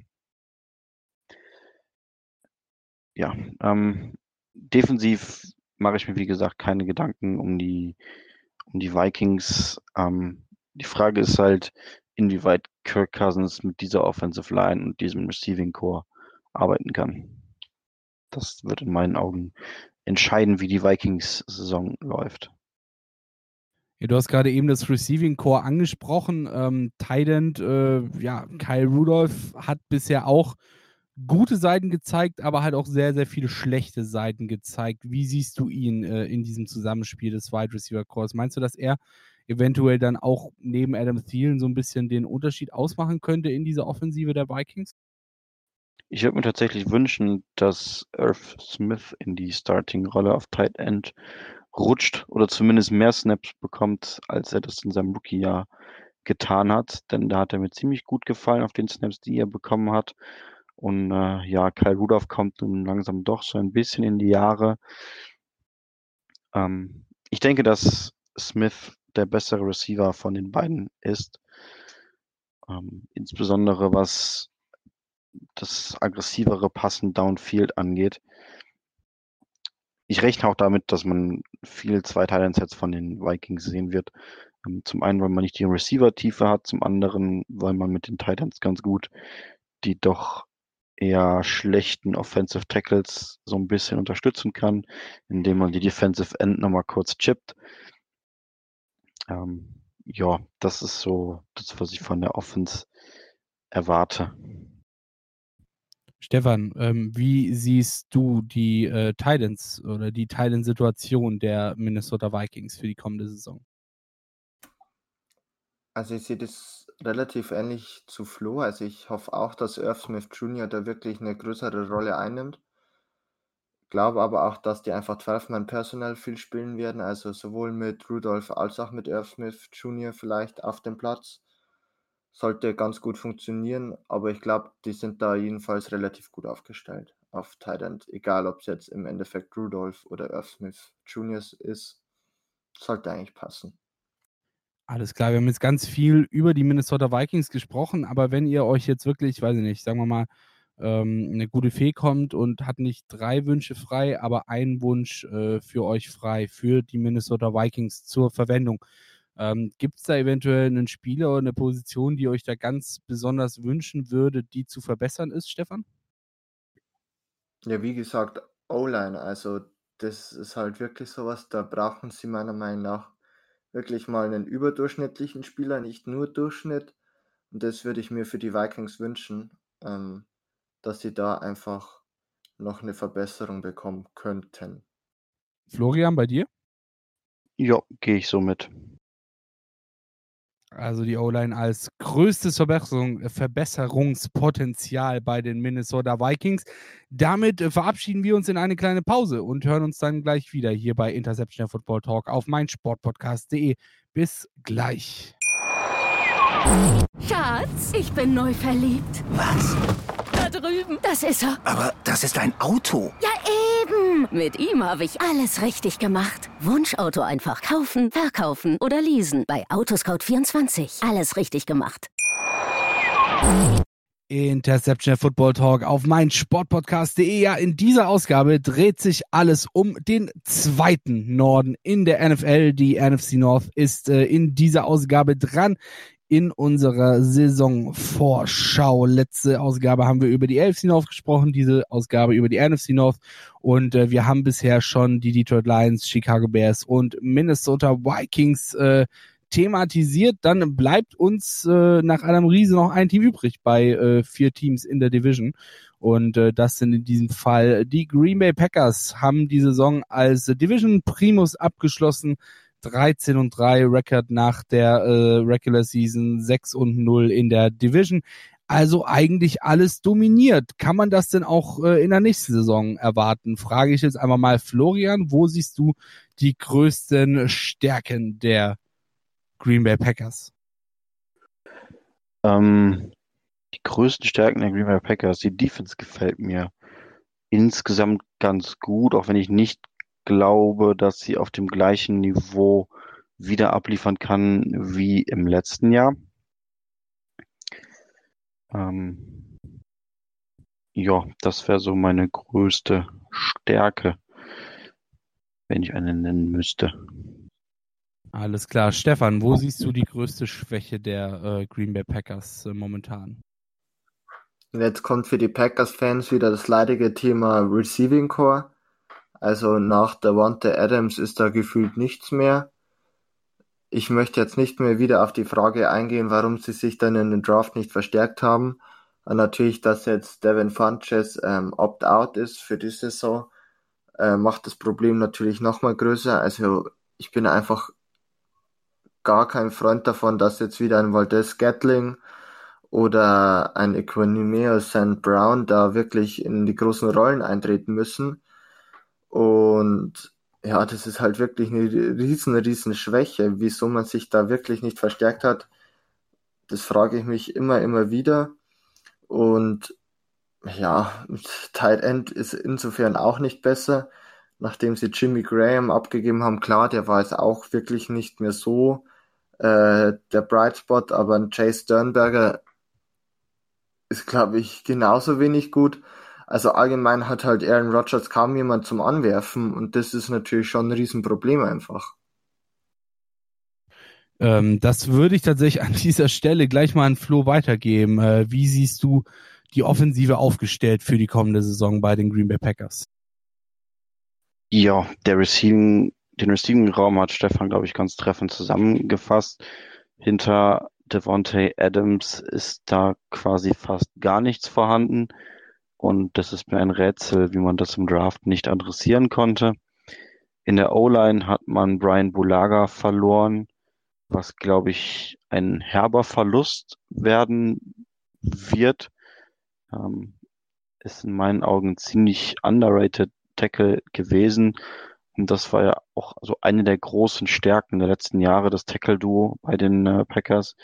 Speaker 4: Ja, ähm, defensiv mache ich mir, wie gesagt, keine Gedanken um die, um die Vikings. Ähm, die Frage ist halt, inwieweit Kirk Cousins mit dieser Offensive Line und diesem Receiving Core arbeiten kann. Das wird in meinen Augen entscheiden, wie die Vikings-Saison läuft.
Speaker 3: Ja, du hast gerade eben das Receiving Core angesprochen. Ähm, Tident, äh, ja, Kyle Rudolph hat bisher auch gute Seiten gezeigt, aber halt auch sehr, sehr viele schlechte Seiten gezeigt. Wie siehst du ihn äh, in diesem Zusammenspiel des Wide Receiver Cores? Meinst du, dass er eventuell dann auch neben Adam Thielen so ein bisschen den Unterschied ausmachen könnte in dieser Offensive der Vikings?
Speaker 4: Ich würde mir tatsächlich wünschen, dass Irv Smith in die Starting-Rolle auf Tight End rutscht oder zumindest mehr Snaps bekommt, als er das in seinem Rookie-Jahr getan hat. Denn da hat er mir ziemlich gut gefallen auf den Snaps, die er bekommen hat. Und äh, ja, Kyle Rudolph kommt nun langsam doch so ein bisschen in die Jahre. Ähm, ich denke, dass Smith der bessere Receiver von den beiden ist. Ähm, insbesondere was das aggressivere Passen downfield angeht ich rechne auch damit, dass man viel Zweiteilensets von den Vikings sehen wird. Ähm, zum einen, weil man nicht die Receiver-Tiefe hat, zum anderen, weil man mit den Titans ganz gut die doch eher schlechten Offensive Tackles so ein bisschen unterstützen kann, indem man die Defensive End nochmal kurz chippt. Ähm, ja, das ist so das, was ich von der Offense erwarte.
Speaker 3: Stefan, ähm, wie siehst du die äh, Titans oder die Titan-Situation der Minnesota Vikings für die kommende Saison?
Speaker 5: Also ich sehe das relativ ähnlich zu Flo. Also ich hoffe auch, dass Irv Smith Jr. da wirklich eine größere Rolle einnimmt. Glaube aber auch, dass die einfach 12-Mann personell viel spielen werden, also sowohl mit Rudolph als auch mit Irv Smith Jr. vielleicht auf dem Platz. Sollte ganz gut funktionieren, aber ich glaube, die sind da jedenfalls relativ gut aufgestellt auf Tight. Egal, ob es jetzt im Endeffekt Rudolph oder Irv Smith Jr. ist, sollte eigentlich passen.
Speaker 3: Alles klar, wir haben jetzt ganz viel über die Minnesota Vikings gesprochen, aber wenn ihr euch jetzt wirklich, weiß ich nicht, sagen wir mal, ähm, eine gute Fee kommt und hat nicht drei Wünsche frei, aber einen Wunsch äh, für euch frei, für die Minnesota Vikings zur Verwendung. Ähm, Gibt es da eventuell einen Spieler oder eine Position, die euch da ganz besonders wünschen würde, die zu verbessern ist, Stefan?
Speaker 5: Ja, wie gesagt, O-Line, also das ist halt wirklich sowas, da brauchen sie meiner Meinung nach wirklich mal einen überdurchschnittlichen Spieler, nicht nur Durchschnitt. Und das würde ich mir für die Vikings wünschen, ähm, dass sie da einfach noch eine Verbesserung bekommen könnten.
Speaker 3: Florian, bei dir?
Speaker 4: Ja, gehe ich so mit.
Speaker 3: Also die O-Line als größtes Verbesserung, Verbesserungspotenzial bei den Minnesota Vikings. Damit äh, verabschieden wir uns in eine kleine Pause und hören uns dann gleich wieder hier bei Interception Football Talk auf meinsportpodcast.de. Bis gleich.
Speaker 2: Schatz, ich bin neu verliebt.
Speaker 6: Was?
Speaker 2: Da drüben. Das ist er.
Speaker 6: Aber das ist ein Auto.
Speaker 2: Ja, Mit ihm habe ich alles richtig gemacht. Wunschauto einfach kaufen, verkaufen oder leasen. Bei Autoscout24. Alles richtig gemacht.
Speaker 3: Interception Football Talk auf mein Sportpodcast.de. Ja, in dieser Ausgabe dreht sich alles um den zweiten Norden in der NFL. Die NFC North ist äh, in dieser Ausgabe dran in unserer Saisonvorschau. Letzte Ausgabe haben wir über die AFC North gesprochen, diese Ausgabe über die NFC North. Und äh, wir haben bisher schon die Detroit Lions, Chicago Bears und Minnesota Vikings äh, thematisiert. Dann bleibt uns äh, nach Adam Riese noch ein Team übrig bei äh, vier Teams in der Division. Und äh, das sind in diesem Fall die Green Bay Packers, haben die Saison als Division Primus abgeschlossen 13 und 3 Record nach der äh, Regular Season, 6 und 0 in der Division. Also eigentlich alles dominiert. Kann man das denn auch äh, in der nächsten Saison erwarten? Frage ich jetzt einmal mal Florian, wo siehst du die größten Stärken der Green Bay Packers?
Speaker 4: Ähm, die größten Stärken der Green Bay Packers, die Defense gefällt mir insgesamt ganz gut, auch wenn ich nicht glaube, dass sie auf dem gleichen Niveau wieder abliefern kann wie im letzten Jahr. Ähm, ja, das wäre so meine größte Stärke, wenn ich eine nennen müsste.
Speaker 3: Alles klar. Stefan, wo siehst du die größte Schwäche der äh, Green Bay Packers äh, momentan?
Speaker 5: Jetzt kommt für die Packers-Fans wieder das leidige Thema Receiving Core. Also nach Davante Adams ist da gefühlt nichts mehr. Ich möchte jetzt nicht mehr wieder auf die Frage eingehen, warum sie sich dann in den Draft nicht verstärkt haben. Natürlich, dass jetzt Devin Funches ähm, opt-out ist für die Saison, äh, macht das Problem natürlich nochmal größer. Also ich bin einfach gar kein Freund davon, dass jetzt wieder ein Valdez Gatling oder ein Equanimeo St. Brown da wirklich in die großen Rollen eintreten müssen. Und ja, das ist halt wirklich eine riesen, riesen Schwäche. Wieso man sich da wirklich nicht verstärkt hat, das frage ich mich immer, immer wieder. Und ja, Tight End ist insofern auch nicht besser, nachdem sie Jimmy Graham abgegeben haben. Klar, der war jetzt auch wirklich nicht mehr so äh, der Bright Spot, aber ein Chase Sternberger ist, glaube ich, genauso wenig gut. Also allgemein hat halt Aaron Rodgers kaum jemand zum Anwerfen und das ist natürlich schon ein Riesenproblem einfach.
Speaker 3: Ähm, das würde ich tatsächlich an dieser Stelle gleich mal an Flo weitergeben. Äh, wie siehst du die Offensive aufgestellt für die kommende Saison bei den Green Bay Packers?
Speaker 4: Ja, der Receiving, den Receiving-Raum hat Stefan, glaube ich, ganz treffend zusammengefasst. Hinter Devontae Adams ist da quasi fast gar nichts vorhanden. Und das ist mir ein Rätsel, wie man das im Draft nicht adressieren konnte. In der O-Line hat man Brian Bulaga verloren, was, glaube ich, ein herber Verlust werden wird. Ähm, ist in meinen Augen ziemlich underrated Tackle gewesen. Und das war ja auch so eine der großen Stärken der letzten Jahre, das Tackle-Duo bei den äh, Packers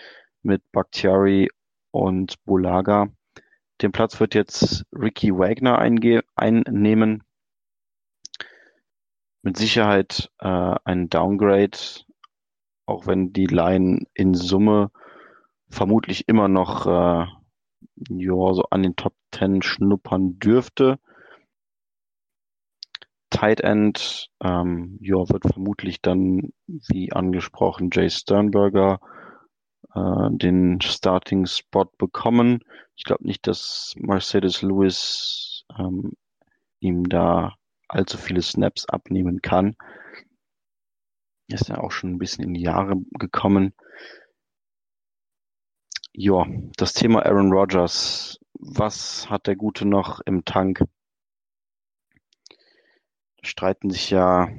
Speaker 4: mit Bakhtiari und Bulaga. Den Platz wird jetzt Ricky Wagner einnehmen. Mit Sicherheit äh, ein Downgrade, auch wenn die Line in Summe vermutlich immer noch äh, ja, so an den Top 10 schnuppern dürfte. Tight End, ähm, ja, wird vermutlich dann, wie angesprochen, Jay Sternberger äh, den Starting-Spot bekommen. Ich glaube nicht, dass Mercedes Lewis ähm, ihm da allzu viele Snaps abnehmen kann. Ist ja auch schon ein bisschen in die Jahre gekommen. Ja, das Thema Aaron Rodgers. Was hat der Gute noch im Tank? Streiten sich ja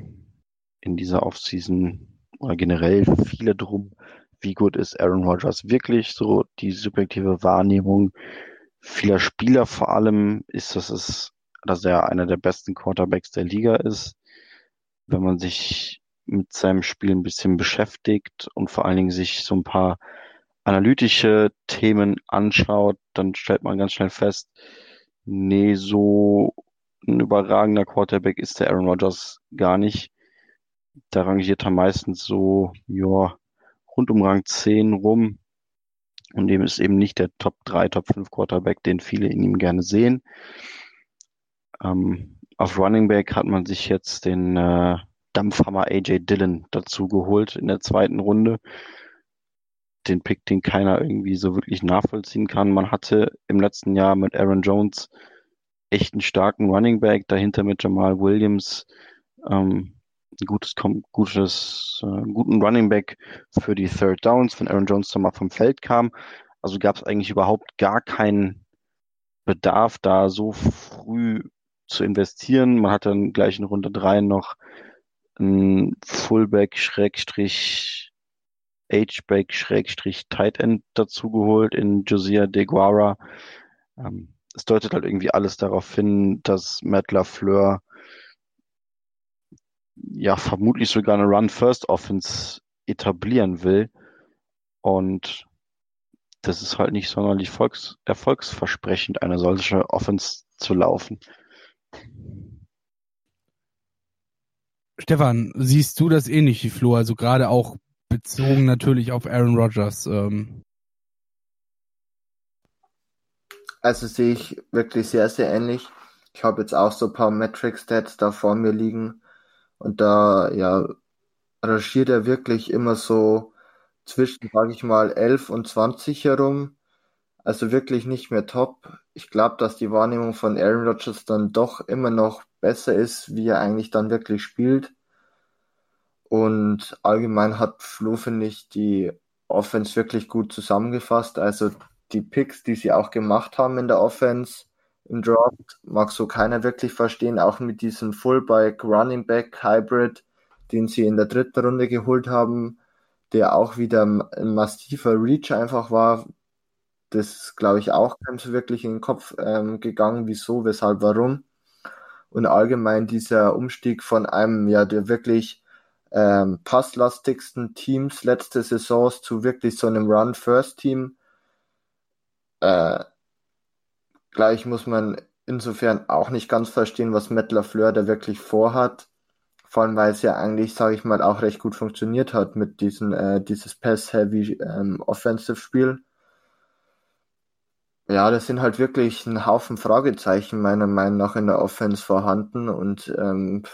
Speaker 4: in dieser Offseason oder generell viele drum, wie gut ist Aaron Rodgers wirklich? So die subjektive Wahrnehmung vieler Spieler vor allem ist, dass es, dass er einer der besten Quarterbacks der Liga ist. Wenn man sich mit seinem Spiel ein bisschen beschäftigt und vor allen Dingen sich so ein paar analytische Themen anschaut, dann stellt man ganz schnell fest, nee, so ein überragender Quarterback ist der Aaron Rodgers gar nicht. Da rangiert er meistens so, ja, rund um Rang 10 rum. Und dem ist eben nicht der Top 3, Top 5 Quarterback, den viele in ihm gerne sehen. Ähm, auf Running Back hat man sich jetzt den äh, Dampfhammer AJ Dillon dazu geholt in der zweiten Runde. Den Pick, den keiner irgendwie so wirklich nachvollziehen kann. Man hatte im letzten Jahr mit Aaron Jones echt einen starken Running Back, dahinter mit Jamal Williams ähm, gutes, gutes, äh, guten Running Back für die Third Downs, wenn Aaron Jones dann mal vom Feld kam. Also gab es eigentlich überhaupt gar keinen Bedarf, da so früh zu investieren. Man hat dann gleich in Runde drei noch ein Fullback Schrägstrich H-Back Schrägstrich Tight End dazu geholt in Josiah DeGuara. Ähm, es deutet halt irgendwie alles darauf hin, dass Matt LaFleur ja vermutlich sogar eine Run-First-Offense etablieren will. Und das ist halt nicht sonderlich volks erfolgsversprechend, eine solche Offense zu laufen.
Speaker 3: Stefan, siehst du das ähnlich wie Flo? Also gerade auch bezogen natürlich auf Aaron Rodgers. Ähm.
Speaker 5: Also sehe ich wirklich sehr, sehr ähnlich. Ich habe jetzt auch so ein paar Metric-Stats da vor mir liegen. Und da, ja, rangiert er wirklich immer so zwischen, sage ich mal, 11 und 20 herum. Also wirklich nicht mehr top. Ich glaube, dass die Wahrnehmung von Aaron Rodgers dann doch immer noch besser ist, wie er eigentlich dann wirklich spielt. Und allgemein hat Flo, finde ich, die Offense wirklich gut zusammengefasst. Also die Picks, die sie auch gemacht haben in der Offense, im Draft mag so keiner wirklich verstehen, auch mit diesem Fullback Running Back Hybrid, den sie in der dritten Runde geholt haben, der auch wieder ein massiver Reach einfach war. Das glaube ich auch keinem so wirklich in den Kopf ähm, gegangen, wieso, weshalb, warum. Und allgemein dieser Umstieg von einem ja der wirklich ähm, passlastigsten Teams letzte Saisons zu wirklich so einem Run-First-Team. Äh, Gleich muss man insofern auch nicht ganz verstehen, was Matt LaFleur da wirklich vorhat. Vor allem, weil es ja eigentlich, sage ich mal, auch recht gut funktioniert hat mit diesem äh, dieses Pass-Heavy ähm, Offensive-Spiel. Ja, das sind halt wirklich ein Haufen Fragezeichen meiner Meinung nach in der Offense vorhanden und ähm,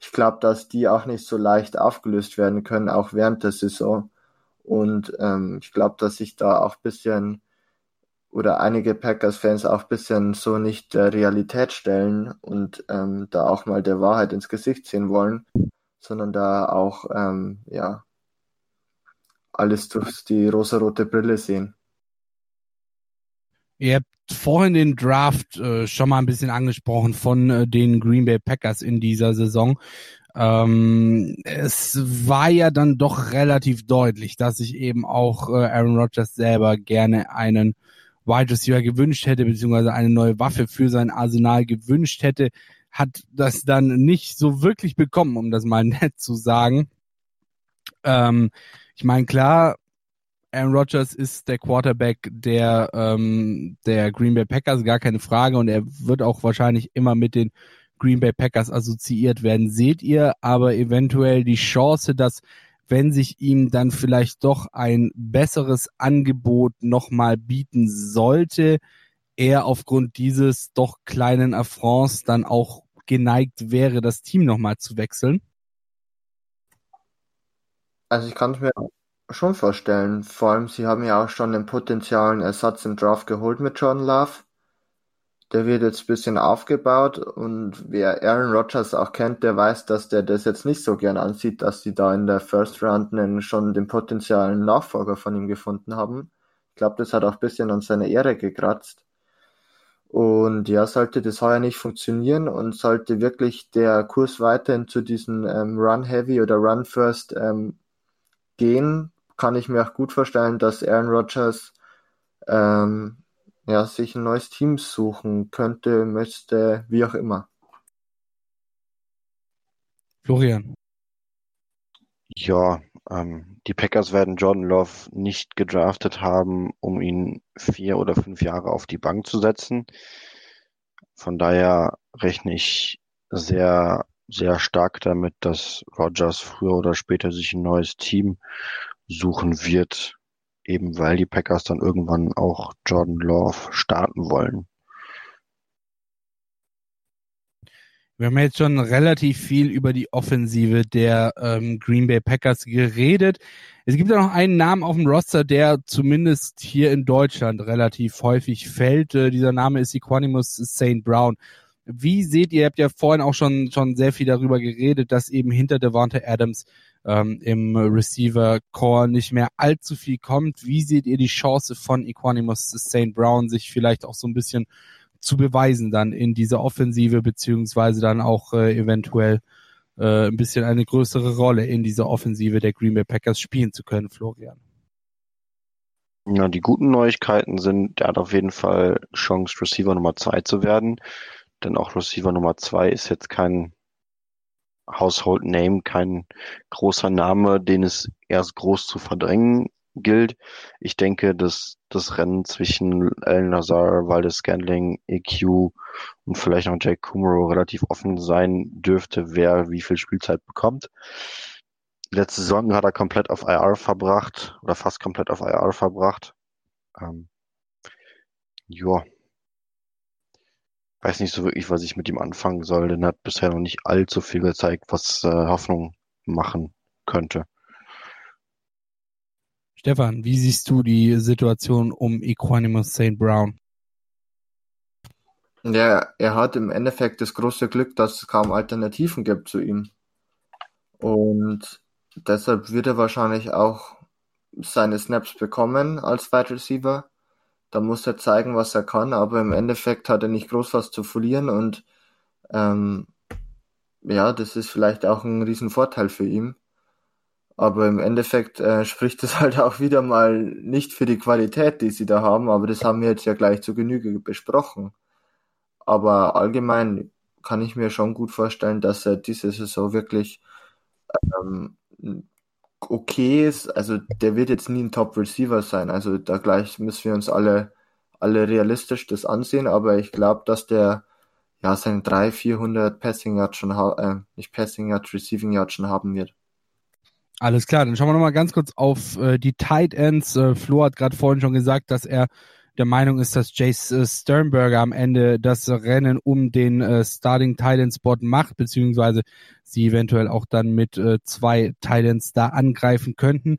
Speaker 5: ich glaube, dass die auch nicht so leicht aufgelöst werden können, auch während der Saison. Und ähm, ich glaube, dass sich da auch bisschen oder einige Packers-Fans auch bisschen so nicht der Realität stellen und ähm, da auch mal der Wahrheit ins Gesicht sehen wollen, sondern da auch ähm, ja alles durch die rosarote Brille sehen.
Speaker 3: Ihr habt vorhin den Draft äh, schon mal ein bisschen angesprochen von äh, den Green Bay Packers in dieser Saison. Ähm, es war ja dann doch relativ deutlich, dass sich eben auch äh, Aaron Rodgers selber gerne einen Wide Receiver gewünscht hätte, beziehungsweise eine neue Waffe für sein Arsenal gewünscht hätte, hat das dann nicht so wirklich bekommen, um das mal nett zu sagen. Ähm, ich meine, klar, Aaron Rodgers ist der Quarterback der, ähm, der Green Bay Packers, gar keine Frage, und er wird auch wahrscheinlich immer mit den Green Bay Packers assoziiert werden. Seht ihr aber eventuell die Chance, dass wenn sich ihm dann vielleicht doch ein besseres Angebot nochmal bieten sollte, er aufgrund dieses doch kleinen Affronts dann auch geneigt wäre, das Team nochmal zu wechseln?
Speaker 5: Also ich kann es mir schon vorstellen. Vor allem, sie haben ja auch schon den potenziellen Ersatz im Draft geholt mit Jordan Love. Der wird jetzt bisschen aufgebaut und wer Aaron Rodgers auch kennt, der weiß, dass der das jetzt nicht so gern ansieht, dass sie da in der First Round einen, schon den potenziellen Nachfolger von ihm gefunden haben. Ich glaube, das hat auch bisschen an seiner Ehre gekratzt. Und ja, sollte das heuer nicht funktionieren und sollte wirklich der Kurs weiterhin zu diesem ähm, Run Heavy oder Run First ähm, gehen, kann ich mir auch gut vorstellen, dass Aaron Rodgers ähm, ja, sich ein neues Team suchen könnte, möchte, wie auch immer.
Speaker 3: Florian.
Speaker 4: Ja, ähm, die Packers werden Jordan Love nicht gedraftet haben, um ihn vier oder fünf Jahre auf die Bank zu setzen. Von daher rechne ich sehr, sehr stark damit, dass Rogers früher oder später sich ein neues Team suchen wird, eben weil die Packers dann irgendwann auch Jordan Love starten wollen.
Speaker 3: Wir haben jetzt schon relativ viel über die Offensive der ähm, Green Bay Packers geredet. Es gibt ja noch einen Namen auf dem Roster, der zumindest hier in Deutschland relativ häufig fällt. Äh, dieser Name ist Equanimus St. Brown. Wie seht ihr, habt ja vorhin auch schon, schon sehr viel darüber geredet, dass eben hinter Devonta Adams ähm, im Receiver Core nicht mehr allzu viel kommt. Wie seht ihr die Chance von Equanimus St. Brown, sich vielleicht auch so ein bisschen zu beweisen dann in dieser Offensive, beziehungsweise dann auch äh, eventuell äh, ein bisschen eine größere Rolle in dieser Offensive der Green Bay Packers spielen zu können, Florian?
Speaker 4: Ja, die guten Neuigkeiten sind, er hat auf jeden Fall Chance, Receiver Nummer zwei zu werden. Denn auch Receiver Nummer zwei ist jetzt kein Household Name, kein großer Name, den es erst groß zu verdrängen gilt. Ich denke, dass das Rennen zwischen El Nazar, Waldes Scandling, EQ und vielleicht noch Jake Kumaro relativ offen sein dürfte, wer wie viel Spielzeit bekommt. Letzte Saison hat er komplett auf IR verbracht oder fast komplett auf IR verbracht. Ähm, ja. Weiß nicht so wirklich, was ich mit ihm anfangen soll, denn er hat bisher noch nicht allzu viel gezeigt, was äh, Hoffnung machen könnte.
Speaker 3: Stefan, wie siehst du die Situation um Equanimus St. Brown?
Speaker 5: Ja, er hat im Endeffekt das große Glück, dass es kaum Alternativen gibt zu ihm. Und deshalb wird er wahrscheinlich auch seine Snaps bekommen als Wide Receiver. Da muss er zeigen, was er kann, aber im Endeffekt hat er nicht groß was zu verlieren und ähm, ja, das ist vielleicht auch ein Riesenvorteil für ihn. Aber im Endeffekt äh, spricht es halt auch wieder mal nicht für die Qualität, die sie da haben, aber das haben wir jetzt ja gleich zu Genüge besprochen. Aber allgemein kann ich mir schon gut vorstellen, dass er diese Saison wirklich ähm, okay ist. Also der wird jetzt nie ein Top-Receiver sein. Also da gleich müssen wir uns alle, alle realistisch das ansehen, aber ich glaube, dass der ja seine 300, 400 Passing Yards schon, äh, nicht Passing Yards, Receiving Yards schon haben wird.
Speaker 3: Alles klar, dann schauen wir nochmal ganz kurz auf äh, die Tight Ends. Äh, Flo hat gerade vorhin schon gesagt, dass er der Meinung ist, dass Jace äh, Sternberger am Ende das Rennen um den äh, Starting Titan Spot macht, beziehungsweise sie eventuell auch dann mit äh, zwei Titans da angreifen könnten.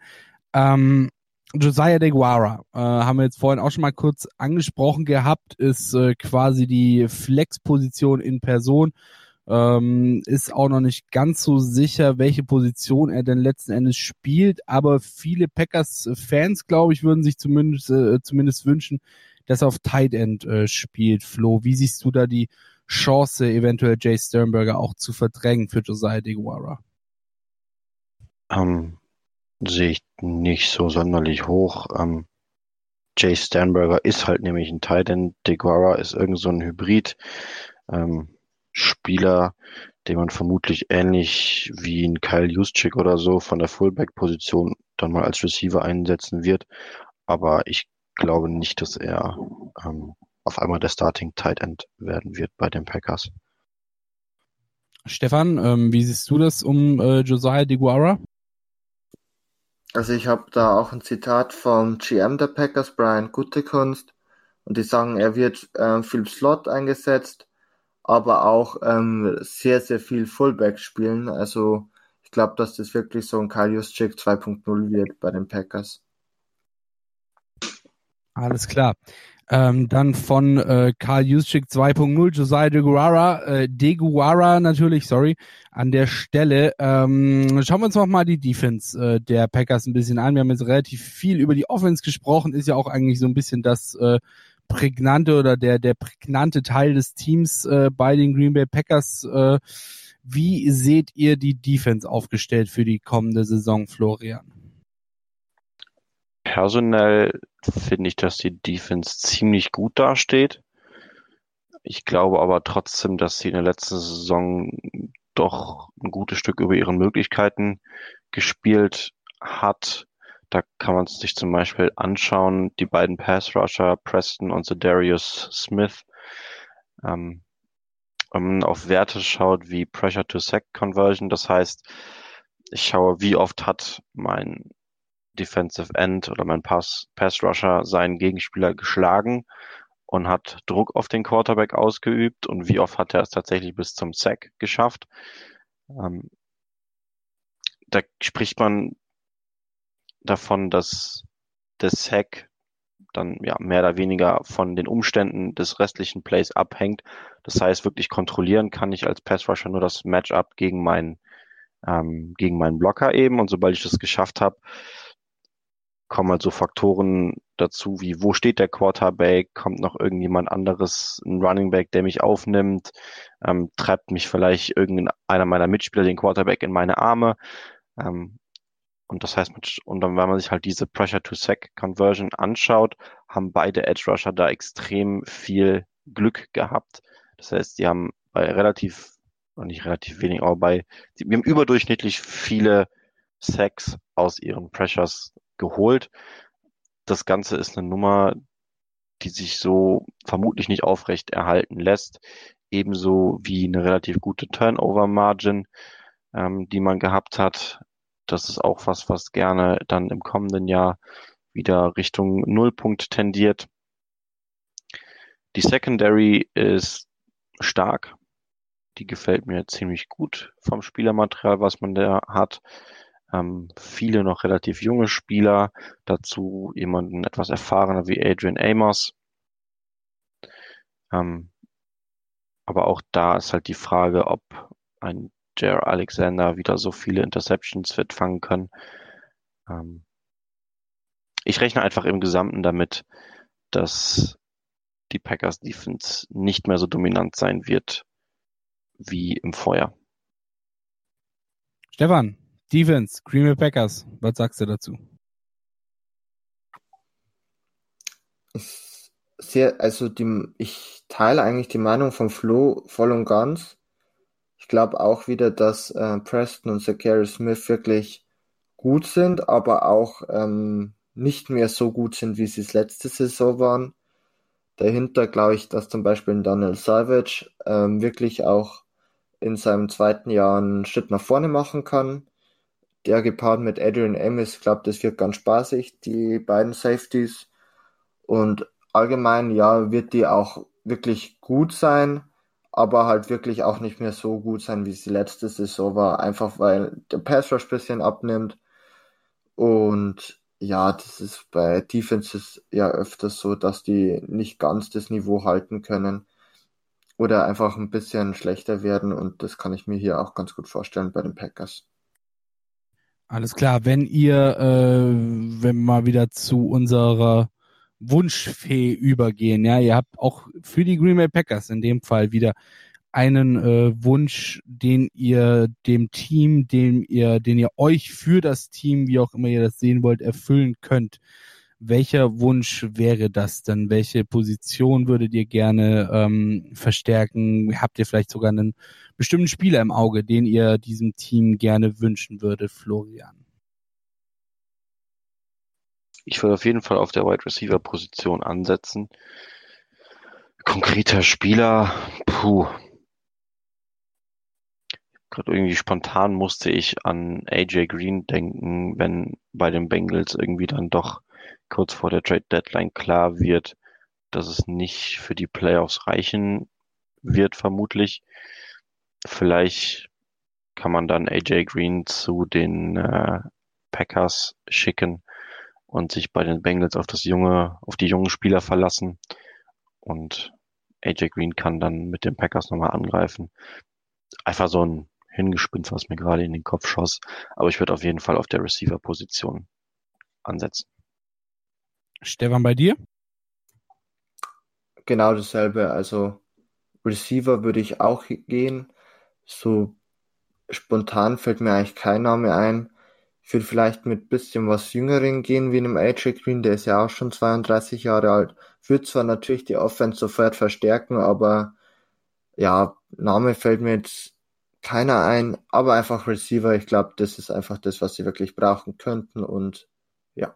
Speaker 3: Ähm, Josiah DeGuara, äh, haben wir jetzt vorhin auch schon mal kurz angesprochen gehabt, ist äh, quasi die Flex-Position in Person ähm, ist auch noch nicht ganz so sicher, welche Position er denn letzten Endes spielt, aber viele Packers-Fans, glaube ich, würden sich zumindest, äh, zumindest wünschen, dass er auf Tight End äh, spielt. Flo, wie siehst du da die Chance, eventuell Jay Sternberger auch zu verdrängen für Josiah DeGuara?
Speaker 4: Ähm, sehe ich nicht so sonderlich hoch. Ähm, Jay Sternberger ist halt nämlich ein Tight End. DeGuara ist irgend so ein Hybrid. Ähm, Spieler, den man vermutlich ähnlich wie ein Kyle Juszczyk oder so von der Fullback-Position dann mal als Receiver einsetzen wird. Aber ich glaube nicht, dass er ähm, auf einmal der Starting Tight End werden wird bei den Packers.
Speaker 3: Stefan, ähm, wie siehst du das um äh, Josiah DeGuara?
Speaker 5: Also ich habe da auch ein Zitat vom GM der Packers, Brian Guttekunst, und die sagen, er wird äh, viel Slot eingesetzt, aber auch ähm, sehr, sehr viel Fullback spielen. Also ich glaube, dass das wirklich so ein Kalius Check 2.0 wird bei den Packers.
Speaker 3: Alles klar. Ähm, dann von äh, Karl Juszczyk 2.0, Josiah DeGuara, äh, DeGuara natürlich, sorry, an der Stelle. Ähm, schauen wir uns noch mal die Defense äh, der Packers ein bisschen an. Wir haben jetzt relativ viel über die Offense gesprochen, ist ja auch eigentlich so ein bisschen das äh, prägnante oder der, der prägnante Teil des Teams äh, bei den Green Bay Packers. Äh, wie seht ihr die Defense aufgestellt für die kommende Saison, Florian?
Speaker 4: Personell finde ich, dass die Defense ziemlich gut dasteht. Ich glaube aber trotzdem, dass sie in der letzten Saison doch ein gutes Stück über ihren Möglichkeiten gespielt hat. Da kann man sich zum Beispiel anschauen, die beiden Pass-Rusher, Preston und Darius Smith. Ähm, wenn man auf Werte schaut wie Pressure-to-Sack-Conversion, das heißt, ich schaue, wie oft hat mein Defensive End oder mein Pass, Pass Rusher seinen Gegenspieler geschlagen und hat Druck auf den Quarterback ausgeübt und wie oft hat er es tatsächlich bis zum Sack geschafft. Ähm, da spricht man davon, dass der Sack dann ja mehr oder weniger von den Umständen des restlichen Plays abhängt. Das heißt, wirklich kontrollieren kann ich als Pass Rusher nur das Matchup gegen meinen ähm, gegen meinen Blocker eben und sobald ich das geschafft habe, kommen halt so Faktoren dazu, wie wo steht der Quarterback, kommt noch irgendjemand anderes, ein Running Back, der mich aufnimmt, ähm, treibt mich vielleicht irgendeiner meiner Mitspieler den Quarterback in meine Arme. Ähm, und das heißt, und dann, wenn man sich halt diese Pressure-to-Sack-Conversion anschaut, haben beide Edge Rusher da extrem viel Glück gehabt. Das heißt, die haben bei relativ, nicht relativ wenig, aber bei, wir haben überdurchschnittlich viele Sacks aus ihren Pressures geholt. Das Ganze ist eine Nummer, die sich so vermutlich nicht aufrecht erhalten lässt. Ebenso wie eine relativ gute Turnover-Margin, ähm, die man gehabt hat. Das ist auch was, was gerne dann im kommenden Jahr wieder Richtung Nullpunkt tendiert. Die Secondary ist stark. Die gefällt mir ziemlich gut vom Spielermaterial, was man da hat. Ähm, viele noch relativ junge Spieler, dazu jemanden etwas erfahrener wie Adrian Amos. Ähm, aber auch da ist halt die Frage, ob ein Jair Alexander wieder so viele Interceptions wird fangen können. Ähm, ich rechne einfach im Gesamten damit, dass die Packers Defense nicht mehr so dominant sein wird wie im Vorjahr.
Speaker 3: Stefan, Defense, Green Bay Packers, was sagst du dazu?
Speaker 5: Sehr, also die, ich teile eigentlich die Meinung von Flo voll und ganz. Ich glaube auch wieder, dass äh, Preston und Zachary Smith wirklich gut sind, aber auch ähm, nicht mehr so gut sind, wie sie es letzte Saison waren. Dahinter glaube ich, dass zum Beispiel Daniel Savage ähm, wirklich auch in seinem zweiten Jahr einen Schritt nach vorne machen kann der gepaart mit Adrian Amos, glaube, das wird ganz spaßig, die beiden Safeties. Und allgemein, ja, wird die auch wirklich gut sein, aber halt wirklich auch nicht mehr so gut sein, wie sie letzte Saison war, einfach weil der Pass Rush bisschen abnimmt. Und ja, das ist bei Defenses ja öfters so, dass die nicht ganz das Niveau halten können oder einfach ein bisschen schlechter werden und das kann ich mir hier auch ganz gut vorstellen bei den Packers.
Speaker 3: Alles klar, wenn ihr, äh, wenn mal wieder zu unserer Wunschfee übergehen. Ja, ihr habt auch für die Green Bay Packers in dem Fall wieder einen äh, Wunsch, den ihr dem Team, den ihr, den ihr euch für das Team, wie auch immer ihr das sehen wollt, erfüllen könnt. Welcher Wunsch wäre das denn? Welche Position würdet ihr gerne ähm, verstärken? Habt ihr vielleicht sogar einen bestimmten Spieler im Auge, den ihr diesem Team gerne wünschen würdet, Florian?
Speaker 4: Ich würde auf jeden Fall auf der Wide Receiver Position ansetzen. Konkreter Spieler, puh. Gerade irgendwie spontan musste ich an AJ Green denken, wenn bei den Bengals irgendwie dann doch kurz vor der Trade Deadline klar wird, dass es nicht für die Playoffs reichen wird, vermutlich. Vielleicht kann man dann AJ Green zu den äh, Packers schicken und sich bei den Bengals auf das junge, auf die jungen Spieler verlassen. Und AJ Green kann dann mit den Packers nochmal angreifen. Einfach so ein Hingespinst, was mir gerade in den Kopf schoss. Aber ich würde auf jeden Fall auf der Receiver-Position ansetzen.
Speaker 3: Stefan, bei dir?
Speaker 5: Genau dasselbe. Also Receiver würde ich auch gehen. So spontan fällt mir eigentlich kein Name ein. Ich würde vielleicht mit bisschen was Jüngeren gehen, wie einem AJ Green, der ist ja auch schon 32 Jahre alt. Würde zwar natürlich die Offense sofort verstärken, aber ja, Name fällt mir jetzt keiner ein, aber einfach Receiver. Ich glaube, das ist einfach das, was sie wirklich brauchen könnten und ja.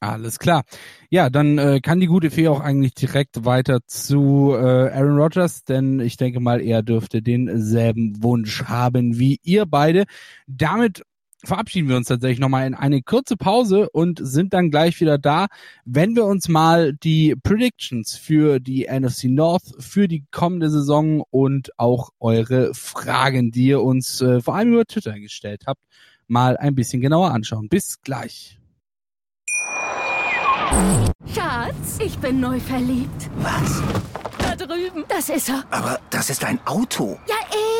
Speaker 3: Alles klar. Ja, dann äh, kann die gute Fee auch eigentlich direkt weiter zu äh, Aaron Rodgers, denn ich denke mal, er dürfte denselben Wunsch haben wie ihr beide. Damit verabschieden wir uns tatsächlich nochmal in eine kurze Pause und sind dann gleich wieder da, wenn wir uns mal die Predictions für die NFC North, für die kommende Saison und auch eure Fragen, die ihr uns äh, vor allem über Twitter gestellt habt, mal ein bisschen genauer anschauen. Bis gleich.
Speaker 2: Schatz, ich bin neu verliebt.
Speaker 6: Was?
Speaker 2: Da drüben. Das ist er.
Speaker 6: Aber das ist ein Auto.
Speaker 2: Ja,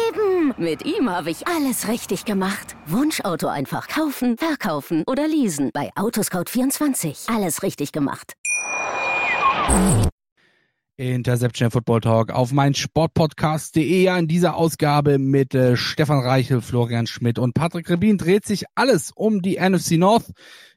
Speaker 2: eben. Mit ihm habe ich alles richtig gemacht. Wunschauto einfach kaufen, verkaufen oder leasen. Bei Autoscout24. Alles richtig gemacht.
Speaker 3: Interception Football Talk auf mein Sportpodcast.de. Ja, in dieser Ausgabe mit äh, Stefan Reichel, Florian Schmidt und Patrick Rebin dreht sich alles um die NFC North.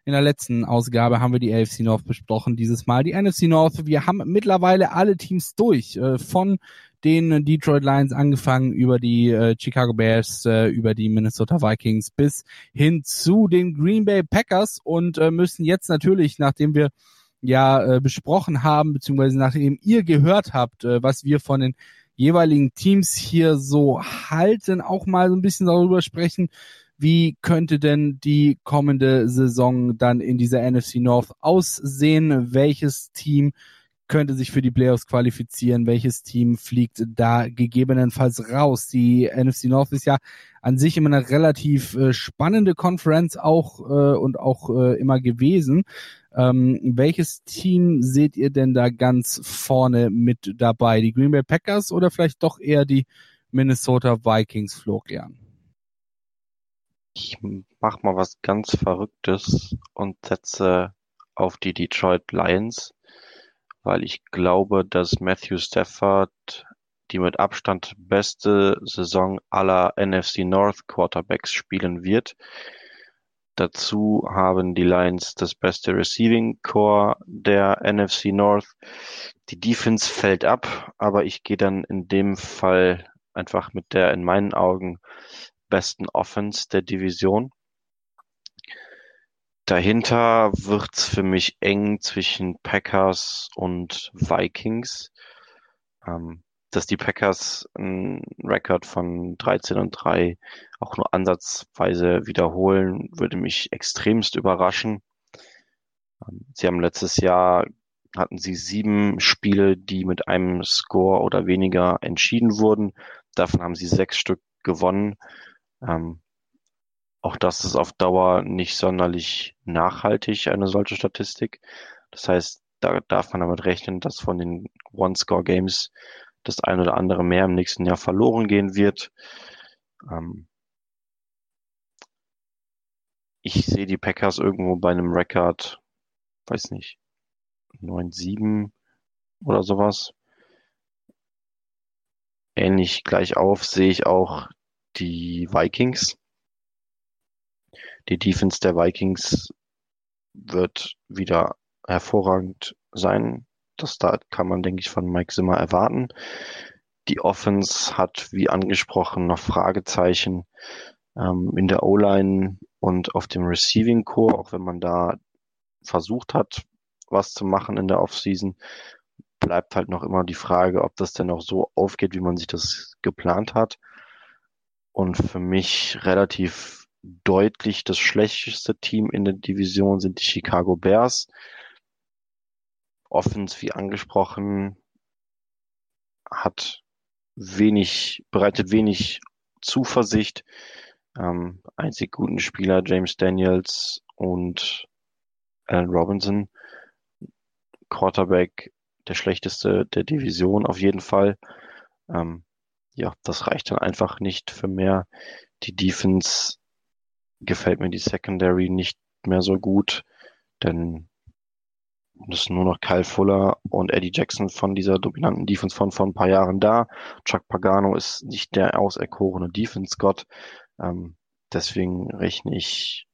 Speaker 3: In der letzten Ausgabe haben wir die AFC North besprochen, dieses Mal die NFC North. Wir haben mittlerweile alle Teams durch, äh, von den Detroit Lions angefangen über die äh, Chicago Bears, äh, über die Minnesota Vikings bis hin zu den Green Bay Packers und müssen jetzt natürlich, nachdem wir ja besprochen haben, beziehungsweise nachdem ihr gehört habt, was wir von den jeweiligen Teams hier so halten, auch mal so ein bisschen darüber sprechen, wie könnte denn die kommende Saison dann in dieser NFC North aussehen? Welches Team könnte sich für die Playoffs qualifizieren? Welches Team fliegt da gegebenenfalls raus? Die NFC North ist ja an sich immer eine relativ äh, spannende Conference auch äh, und auch äh, immer gewesen. Ähm, welches Team seht ihr denn da ganz vorne mit dabei? Die Green Bay Packers oder vielleicht doch eher die Minnesota Vikings, Florian?
Speaker 4: Ich mach mal was ganz Verrücktes und setze auf die Detroit Lions, weil ich glaube, dass Matthew Stafford die mit Abstand beste Saison aller NFC North Quarterbacks spielen wird. Dazu haben die Lions das beste Receiving Core der NFC North. Die Defense fällt ab, aber ich gehe dann in dem Fall einfach mit der in meinen Augen besten Offense der Division. Dahinter wird's für mich eng zwischen Packers und Vikings. Ähm, dass die Packers einen Rekord von 13 und 3 auch nur ansatzweise wiederholen, würde mich extremst überraschen. Ähm, sie haben letztes Jahr hatten sie sieben Spiele, die mit einem Score oder weniger entschieden wurden. Davon haben sie sechs Stück gewonnen. Ähm, auch das ist auf Dauer nicht sonderlich nachhaltig, eine solche Statistik. Das heißt, da darf man damit rechnen, dass von den One-Score-Games das ein oder andere mehr im nächsten Jahr verloren gehen wird. Ähm, ich sehe die Packers irgendwo bei einem Rekord weiß nicht, 9-7 oder sowas. Ähnlich gleich auf sehe ich auch die Vikings. Die Defense der Vikings wird wieder hervorragend sein. Das da kann man, denke ich, von Mike Zimmer erwarten. Die Offense hat, wie angesprochen, noch Fragezeichen ähm, in der O-Line und auf dem Receiving Core, auch wenn man da versucht hat, was zu machen in der Offseason, bleibt halt noch immer die Frage, ob das denn auch so aufgeht, wie man sich das geplant hat. Und für mich relativ deutlich das schlechteste Team in der Division sind die Chicago Bears. Offens, wie angesprochen, hat wenig, bereitet wenig Zuversicht. Ähm, einzig guten Spieler James Daniels und Alan Robinson. Quarterback der schlechteste der Division auf jeden Fall. Ähm, ja, das reicht dann einfach nicht für mehr. Die Defense gefällt mir die Secondary nicht mehr so gut, denn es ist nur noch Kyle Fuller und Eddie Jackson von dieser dominanten Defense von vor ein paar Jahren da. Chuck Pagano ist nicht der auserkorene Defense-Gott. Ähm, deswegen rechne ich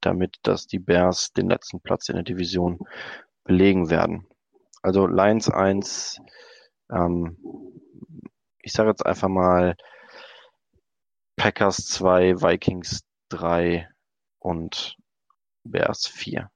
Speaker 4: damit, dass die Bears den letzten Platz in der Division belegen werden. Also Lions 1, ähm, ich sage jetzt einfach mal Packers 2, Vikings 3 und Bears 4.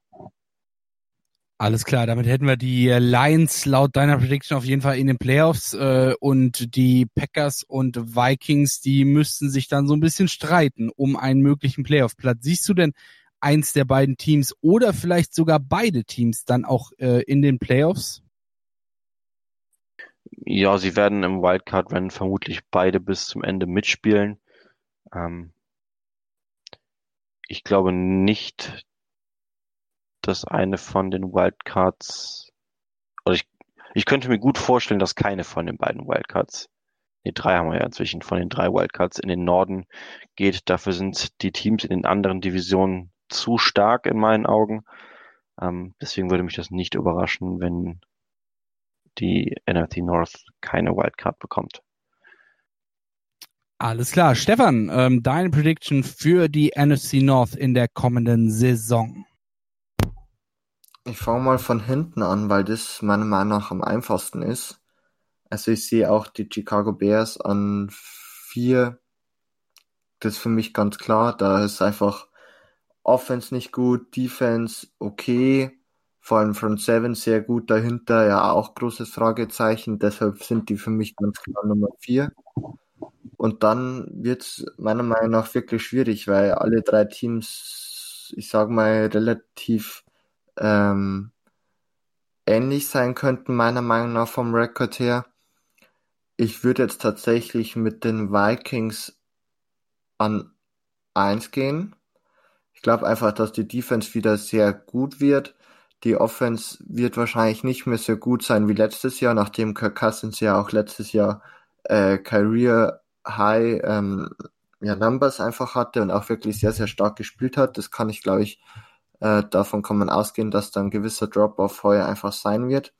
Speaker 3: Alles klar, damit hätten wir die Lions laut deiner Prediction auf jeden Fall in den Playoffs äh, und die Packers und Vikings, die müssten sich dann so ein bisschen streiten um einen möglichen Playoff-Platz. Siehst du denn eins der beiden Teams oder vielleicht sogar beide Teams dann auch äh, in den Playoffs?
Speaker 4: Ja, sie werden im Wildcard-Rennen vermutlich beide bis zum Ende mitspielen. Ähm, ich glaube nicht, dass eine von den Wildcards, oder ich, ich könnte mir gut vorstellen, dass keine von den beiden Wildcards, die drei haben wir ja inzwischen, von den drei Wildcards in den Norden geht. Dafür sind die Teams in den anderen Divisionen zu stark in meinen Augen. Ähm, deswegen würde mich das nicht überraschen, wenn die NFC North keine Wildcard bekommt.
Speaker 3: Alles klar. Stefan, ähm, deine Prediction für die NFC North in der kommenden Saison.
Speaker 5: Ich fange mal von hinten an, weil das meiner Meinung nach am einfachsten ist. Also ich sehe auch die Chicago Bears an vier. Das ist für mich ganz klar. Da ist einfach Offense nicht gut, Defense okay, vor allem Front Seven sehr gut dahinter, ja auch großes Fragezeichen, deshalb sind die für mich ganz klar Nummer vier. Und dann wird's meiner Meinung nach wirklich schwierig, weil alle drei Teams, ich sag mal, relativ ähm, ähnlich sein könnten, meiner Meinung nach vom Rekord her. Ich würde jetzt tatsächlich mit den Vikings an eins gehen glaube einfach, dass die Defense wieder sehr gut wird. Die Offense wird wahrscheinlich nicht mehr so gut sein wie letztes Jahr, nachdem Kirk Cousins ja auch letztes Jahr äh, Career High ähm, ja, Numbers einfach hatte und auch wirklich sehr, sehr stark gespielt hat. Das kann ich, glaube ich, äh, davon kann man ausgehen, dass da ein gewisser Drop-off heuer einfach sein wird.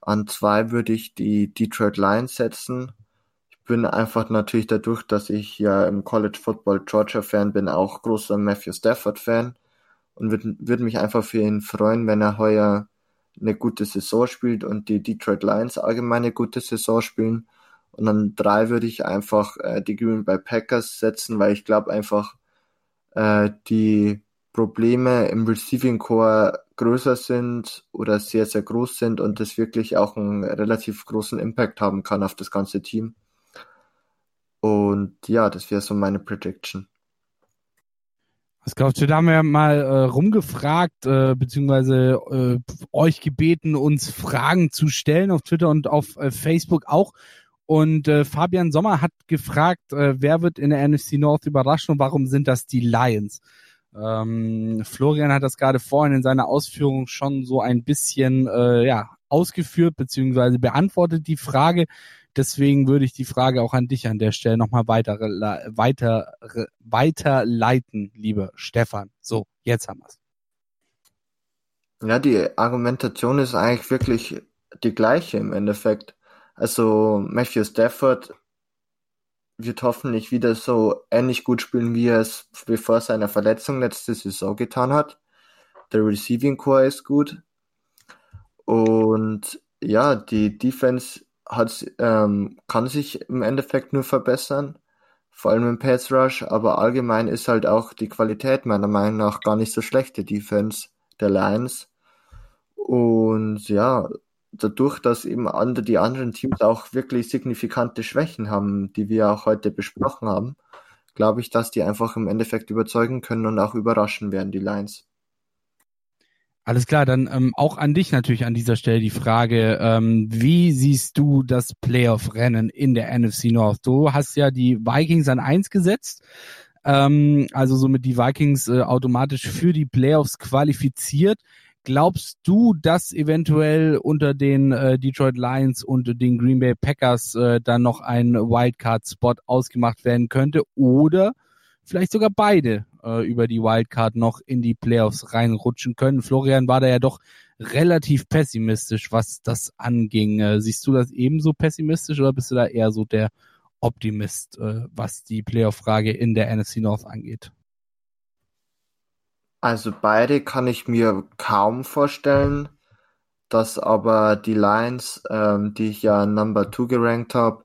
Speaker 5: An zwei würde ich die Detroit Lions setzen bin einfach natürlich dadurch, dass ich ja im College Football Georgia Fan bin, auch großer Matthew Stafford Fan und würde würd mich einfach für ihn freuen, wenn er heuer eine gute Saison spielt und die Detroit Lions allgemein eine gute Saison spielen. Und an drei würde ich einfach äh, die Green Bay Packers setzen, weil ich glaube einfach äh, die Probleme im Receiving Core größer sind oder sehr, sehr groß sind und das wirklich auch einen relativ großen Impact haben kann auf das ganze Team. Und ja, das wäre so meine Prediction.
Speaker 3: Was glaubst du, da haben wir mal äh, rumgefragt, äh, beziehungsweise äh, euch gebeten, uns Fragen zu stellen auf Twitter und auf äh, Facebook auch. Und äh, Fabian Sommer hat gefragt, äh, wer wird in der NFC North überraschen und warum sind das die Lions? Ähm, Florian hat das gerade vorhin in seiner Ausführung schon so ein bisschen äh, ja, ausgeführt, beziehungsweise beantwortet die Frage. Deswegen würde ich die Frage auch an dich an der Stelle nochmal weiter, weiter, weiterleiten, liebe Stefan. So, jetzt haben wir's.
Speaker 5: Ja, die Argumentation ist eigentlich wirklich die gleiche im Endeffekt. Also Matthew Stafford wird hoffentlich wieder so ähnlich gut spielen, wie er es bevor seiner Verletzung letzte Saison getan hat. Der Receiving Core ist gut. Und ja, die Defense hat, ähm, kann sich im Endeffekt nur verbessern. Vor allem im Pass Rush, aber allgemein ist halt auch die Qualität meiner Meinung nach gar nicht so schlecht, die Defense der Lions. Und ja, dadurch, dass eben andere, die anderen Teams auch wirklich signifikante Schwächen haben, die wir auch heute besprochen haben, glaube ich, dass die einfach im Endeffekt überzeugen können und auch überraschen werden, die Lions.
Speaker 3: Alles klar, dann ähm, auch an dich natürlich an dieser Stelle die Frage, ähm, wie siehst du das Playoff-Rennen in der NFC North? Du hast ja die Vikings an eins gesetzt, ähm, also somit die Vikings äh, automatisch für die Playoffs qualifiziert. Glaubst du, dass eventuell unter den äh, Detroit Lions und den Green Bay Packers äh, dann noch ein Wildcard-Spot ausgemacht werden könnte oder vielleicht sogar beide äh, über die Wildcard noch in die Playoffs reinrutschen können? Florian war da ja doch relativ pessimistisch, was das anging. Äh, siehst du das ebenso pessimistisch oder bist du da eher so der Optimist, äh, was die Playoff-Frage in der NFC North angeht?
Speaker 5: Also beide kann ich mir kaum vorstellen, dass aber die Lions, ähm, die ich ja Number 2 gerankt habe,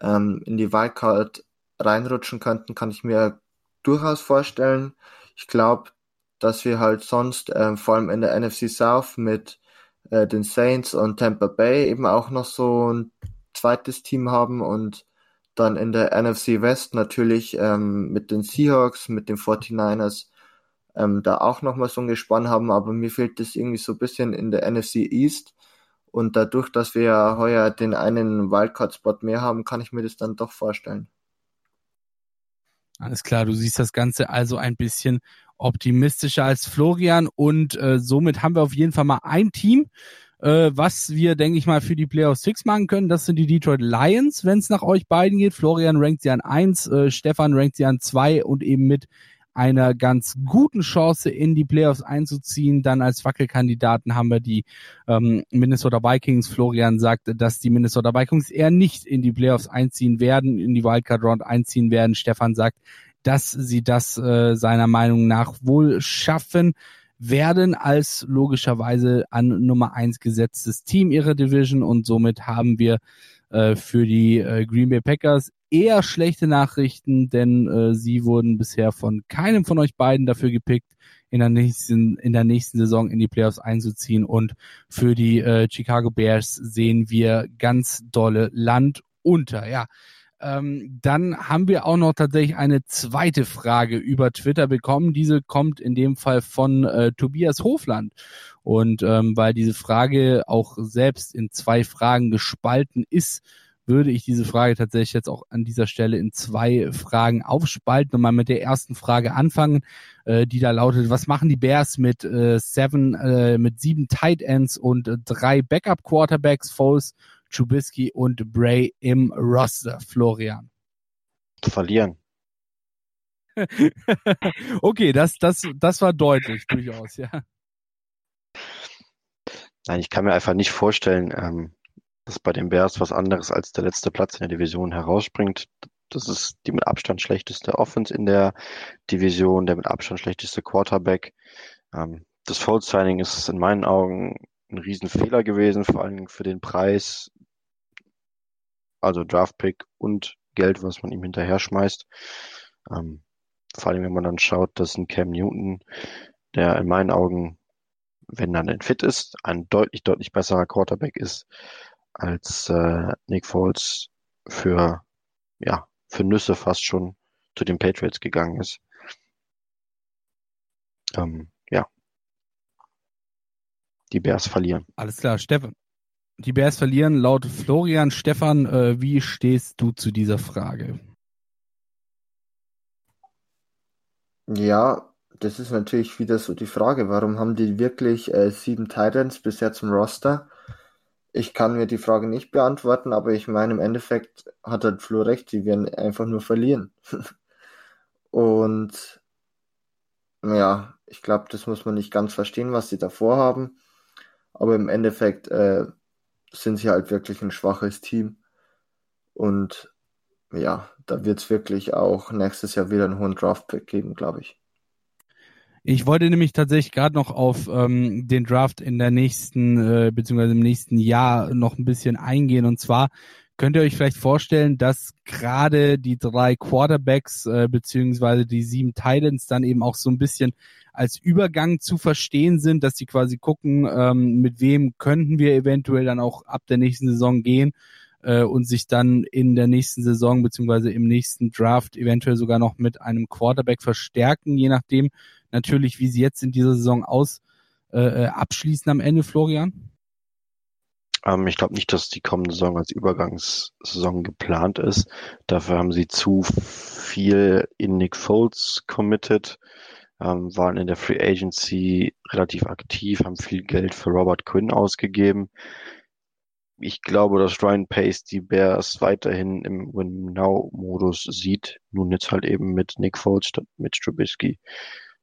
Speaker 5: ähm, in die Wildcard reinrutschen könnten, kann ich mir durchaus vorstellen. Ich glaube, dass wir halt sonst ähm, vor allem in der NFC South mit äh, den Saints und Tampa Bay eben auch noch so ein zweites Team haben und dann in der NFC West natürlich ähm, mit den Seahawks, mit den 49ers ähm, da auch nochmal so ein Gespann haben, aber mir fehlt das irgendwie so ein bisschen in der NFC East. Und dadurch, dass wir ja heuer den einen Wildcard-Spot mehr haben, kann ich mir das dann doch vorstellen.
Speaker 3: Alles klar, du siehst das Ganze also ein bisschen optimistischer als Florian und äh, somit haben wir auf jeden Fall mal ein Team, äh, was wir, denke ich mal, für die Playoffs Six machen können. Das sind die Detroit Lions, wenn es nach euch beiden geht. Florian rankt sie an eins, äh, Stefan rankt sie an zwei und eben mit einer ganz guten Chance in die Playoffs einzuziehen. Dann als Wackelkandidaten haben wir die ähm, Minnesota Vikings. Florian sagt, dass die Minnesota Vikings eher nicht in die Playoffs einziehen werden, in die Wildcard Round einziehen werden. Stefan sagt, dass sie das äh, seiner Meinung nach wohl schaffen werden als logischerweise an Nummer eins gesetztes Team ihrer Division und somit haben wir äh, für die äh, Green Bay Packers eher schlechte Nachrichten, denn äh, sie wurden bisher von keinem von euch beiden dafür gepickt, in der nächsten, in der nächsten Saison in die Playoffs einzuziehen. Und für die äh, Chicago Bears sehen wir ganz dolle Land unter. Ja. Ähm, dann haben wir auch noch tatsächlich eine zweite Frage über Twitter bekommen. Diese kommt in dem Fall von äh, Tobias Hofland. Und ähm, weil diese Frage auch selbst in zwei Fragen gespalten ist, würde ich diese Frage tatsächlich jetzt auch an dieser Stelle in zwei Fragen aufspalten und mal mit der ersten Frage anfangen, äh, die da lautet, was machen die Bears mit äh, seven, äh, mit sieben Tight Ends und äh, drei Backup Quarterbacks, Foles, Trubisky und Bray im Roster, Florian?
Speaker 4: Verlieren.
Speaker 3: okay, das, das, das war deutlich, durchaus, ja.
Speaker 4: Nein, ich kann mir einfach nicht vorstellen, ähm, dass bei den Bears was anderes als der letzte Platz in der Division herausspringt. Das ist die mit Abstand schlechteste Offense in der Division, der mit Abstand schlechteste Quarterback. Ähm, das Fold-Signing ist in meinen Augen ein Riesenfehler gewesen, vor allem für den Preis, also Draftpick und Geld, was man ihm hinterher schmeißt. Ähm, vor allem, wenn man dann schaut, dass ein Cam Newton, der in meinen Augen, wenn er denn fit ist, ein deutlich, deutlich besserer Quarterback ist, als äh, Nick Foles für, ja, für Nüsse fast schon zu den Patriots gegangen ist. Ähm, ja. Die Bears verlieren.
Speaker 3: Alles klar, Stefan. Die Bears verlieren laut Florian. Stefan, äh, wie stehst du zu dieser Frage?
Speaker 5: Ja, das ist natürlich wieder so die Frage, warum haben die wirklich äh, sieben Titans bisher zum Roster? Ich kann mir die Frage nicht beantworten, aber ich meine, im Endeffekt hat halt Flo recht, sie werden einfach nur verlieren. Und ja, ich glaube, das muss man nicht ganz verstehen, was sie davor haben. Aber im Endeffekt äh, sind sie halt wirklich ein schwaches Team. Und ja, da wird es wirklich auch nächstes Jahr wieder einen hohen Draft-Pick geben, glaube ich.
Speaker 3: Ich wollte nämlich tatsächlich gerade noch auf ähm, den Draft in der nächsten, äh, beziehungsweise im nächsten Jahr noch ein bisschen eingehen. Und zwar könnt ihr euch vielleicht vorstellen, dass gerade die drei Quarterbacks äh, beziehungsweise die sieben Titans dann eben auch so ein bisschen als Übergang zu verstehen sind, dass sie quasi gucken, ähm, mit wem könnten wir eventuell dann auch ab der nächsten Saison gehen äh, und sich dann in der nächsten Saison beziehungsweise im nächsten Draft eventuell sogar noch mit einem Quarterback verstärken, je nachdem natürlich, wie sie jetzt in dieser Saison aus äh, äh abschließen am Ende, Florian?
Speaker 4: Ähm, ich glaube nicht, dass die kommende Saison als Übergangssaison geplant ist. Dafür haben sie zu viel in Nick Foles committed ähm, waren in der Free Agency relativ aktiv, haben viel Geld für Robert Quinn ausgegeben. Ich glaube, dass Ryan Pace die Bears weiterhin im Win-Now-Modus sieht. Nun jetzt halt eben mit Nick Foles statt mit Trubisky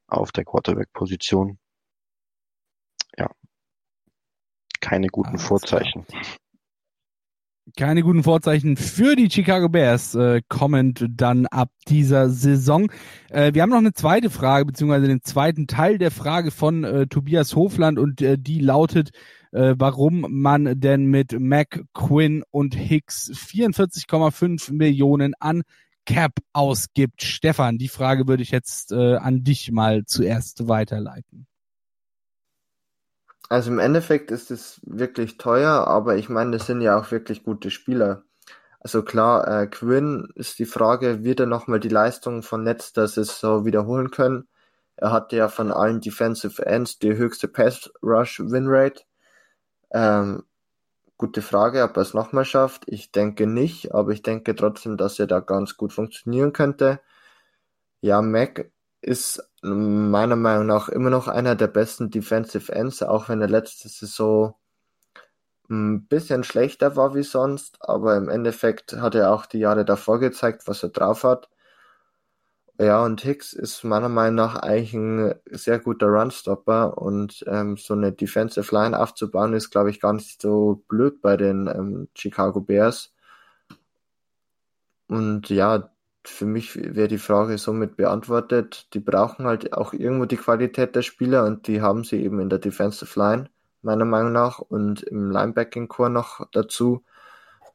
Speaker 4: auf der Quarterback-Position. Ja. Keine guten Alles Vorzeichen. Klar.
Speaker 3: Keine guten Vorzeichen für die Chicago Bears äh, kommend dann ab dieser Saison. Äh, wir haben noch eine zweite Frage, beziehungsweise den zweiten Teil der Frage von äh, Tobias Hofland und äh, die lautet, äh, warum man denn mit Mac, Quinn und Hicks 44,5 Millionen an Cap ausgibt. Stefan, die Frage würde ich jetzt äh, an dich mal zuerst weiterleiten.
Speaker 5: Also im Endeffekt ist es wirklich teuer, aber ich meine, das sind ja auch wirklich gute Spieler. Also klar, äh, Quinn ist die Frage, wird er nochmal die Leistung von letzter Saison wiederholen können? Er hatte ja von allen Defensive Ends die höchste Pass Rush Win Rate. Ähm, gute Frage, ob er es nochmal schafft. Ich denke nicht, aber ich denke trotzdem, dass er da ganz gut funktionieren könnte. Ja, Mac ist meiner Meinung nach immer noch einer der besten Defensive Ends, auch wenn er letzte Saison ein bisschen schlechter war wie sonst, aber im Endeffekt hat er auch die Jahre davor gezeigt, was er drauf hat. Ja, und Hicks ist meiner Meinung nach eigentlich ein sehr guter Runstopper und ähm, so eine Defensive Line aufzubauen ist, glaube ich, gar nicht so blöd bei den ähm, Chicago Bears. Und ja, für mich wäre die Frage somit beantwortet. Die brauchen halt auch irgendwo die Qualität der Spieler und die haben sie eben in der Defensive Line, meiner Meinung nach, und im Linebacking Core noch dazu.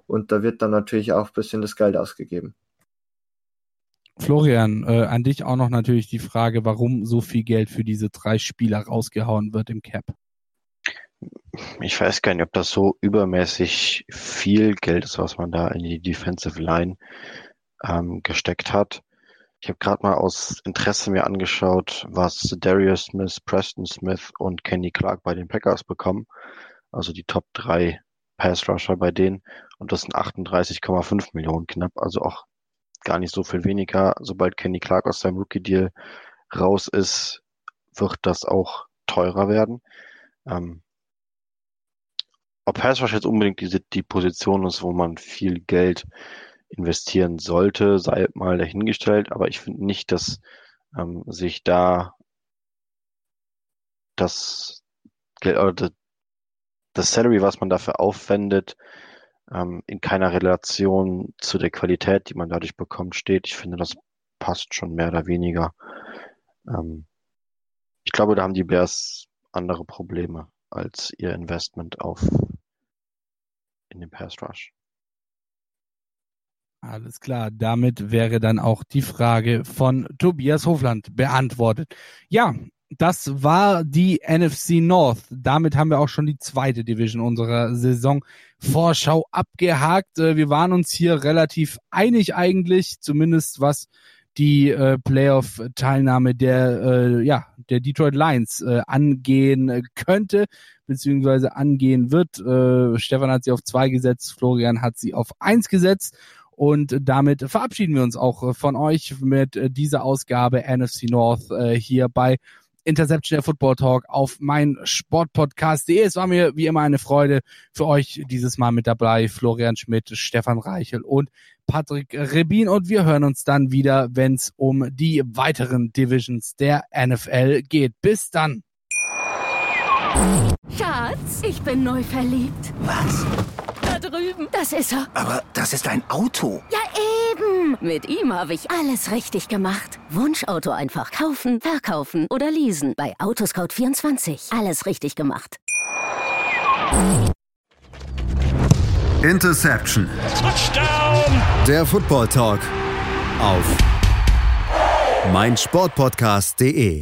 Speaker 5: Und da wird dann natürlich auch ein bisschen das Geld ausgegeben.
Speaker 3: Florian, äh, an dich auch noch natürlich die Frage, warum so viel Geld für diese drei Spieler rausgehauen wird im Cap.
Speaker 4: Ich weiß gar nicht, ob das so übermäßig viel Geld ist, was man da in die Defensive Line ähm, gesteckt hat. Ich habe gerade mal aus Interesse mir angeschaut, was Darius Smith, Preston Smith und Kenny Clark bei den Packers bekommen. Also die Top 3 Pass Rusher bei denen. Und das sind 38,5 Millionen knapp. Also auch gar nicht so viel weniger. Sobald Kenny Clark aus seinem Rookie-Deal raus ist, wird das auch teurer werden. Ähm, ob Pass Rush jetzt unbedingt die, die Position ist, wo man viel Geld investieren sollte, sei mal dahingestellt, aber ich finde nicht, dass ähm, sich da das Geld oder das Salary, was man dafür aufwendet, ähm, in keiner Relation zu der Qualität, die man dadurch bekommt, steht. Ich finde, das passt schon mehr oder weniger. Ähm, ich glaube, da haben die Bears andere Probleme als ihr Investment auf in den Pass Rush.
Speaker 3: Alles klar, damit wäre dann auch die Frage von Tobias Hofland beantwortet. Ja, das war die NFC North. Damit haben wir auch schon die zweite Division unserer Saison Vorschau abgehakt. Äh, wir waren uns hier relativ einig eigentlich, zumindest was die äh, Playoff-Teilnahme der äh, ja der Detroit Lions äh, angehen könnte beziehungsweise angehen wird. Äh, Stefan hat sie auf zwei gesetzt, Florian hat sie auf eins gesetzt und damit verabschieden wir uns auch von euch mit dieser Ausgabe NFC North äh, hier bei Interception der Football Talk auf mein Sportpodcast.de. Es war mir wie immer eine Freude für euch dieses Mal mit dabei. Florian Schmidt, Stefan Reichel und Patrick Rebin und wir hören uns dann wieder, wenn es um die weiteren Divisions der NFL geht. Bis dann.
Speaker 2: Schatz, ich bin neu verliebt.
Speaker 6: Was?
Speaker 2: Drüben. Das ist er.
Speaker 6: Aber das ist ein Auto.
Speaker 2: Ja, eben. Mit ihm habe ich alles richtig gemacht. Wunschauto einfach kaufen, verkaufen oder leasen. Bei Autoscout24. Alles richtig gemacht.
Speaker 1: Interception.
Speaker 7: Touchdown!
Speaker 1: Der Football Talk auf meinsportpodcast.de.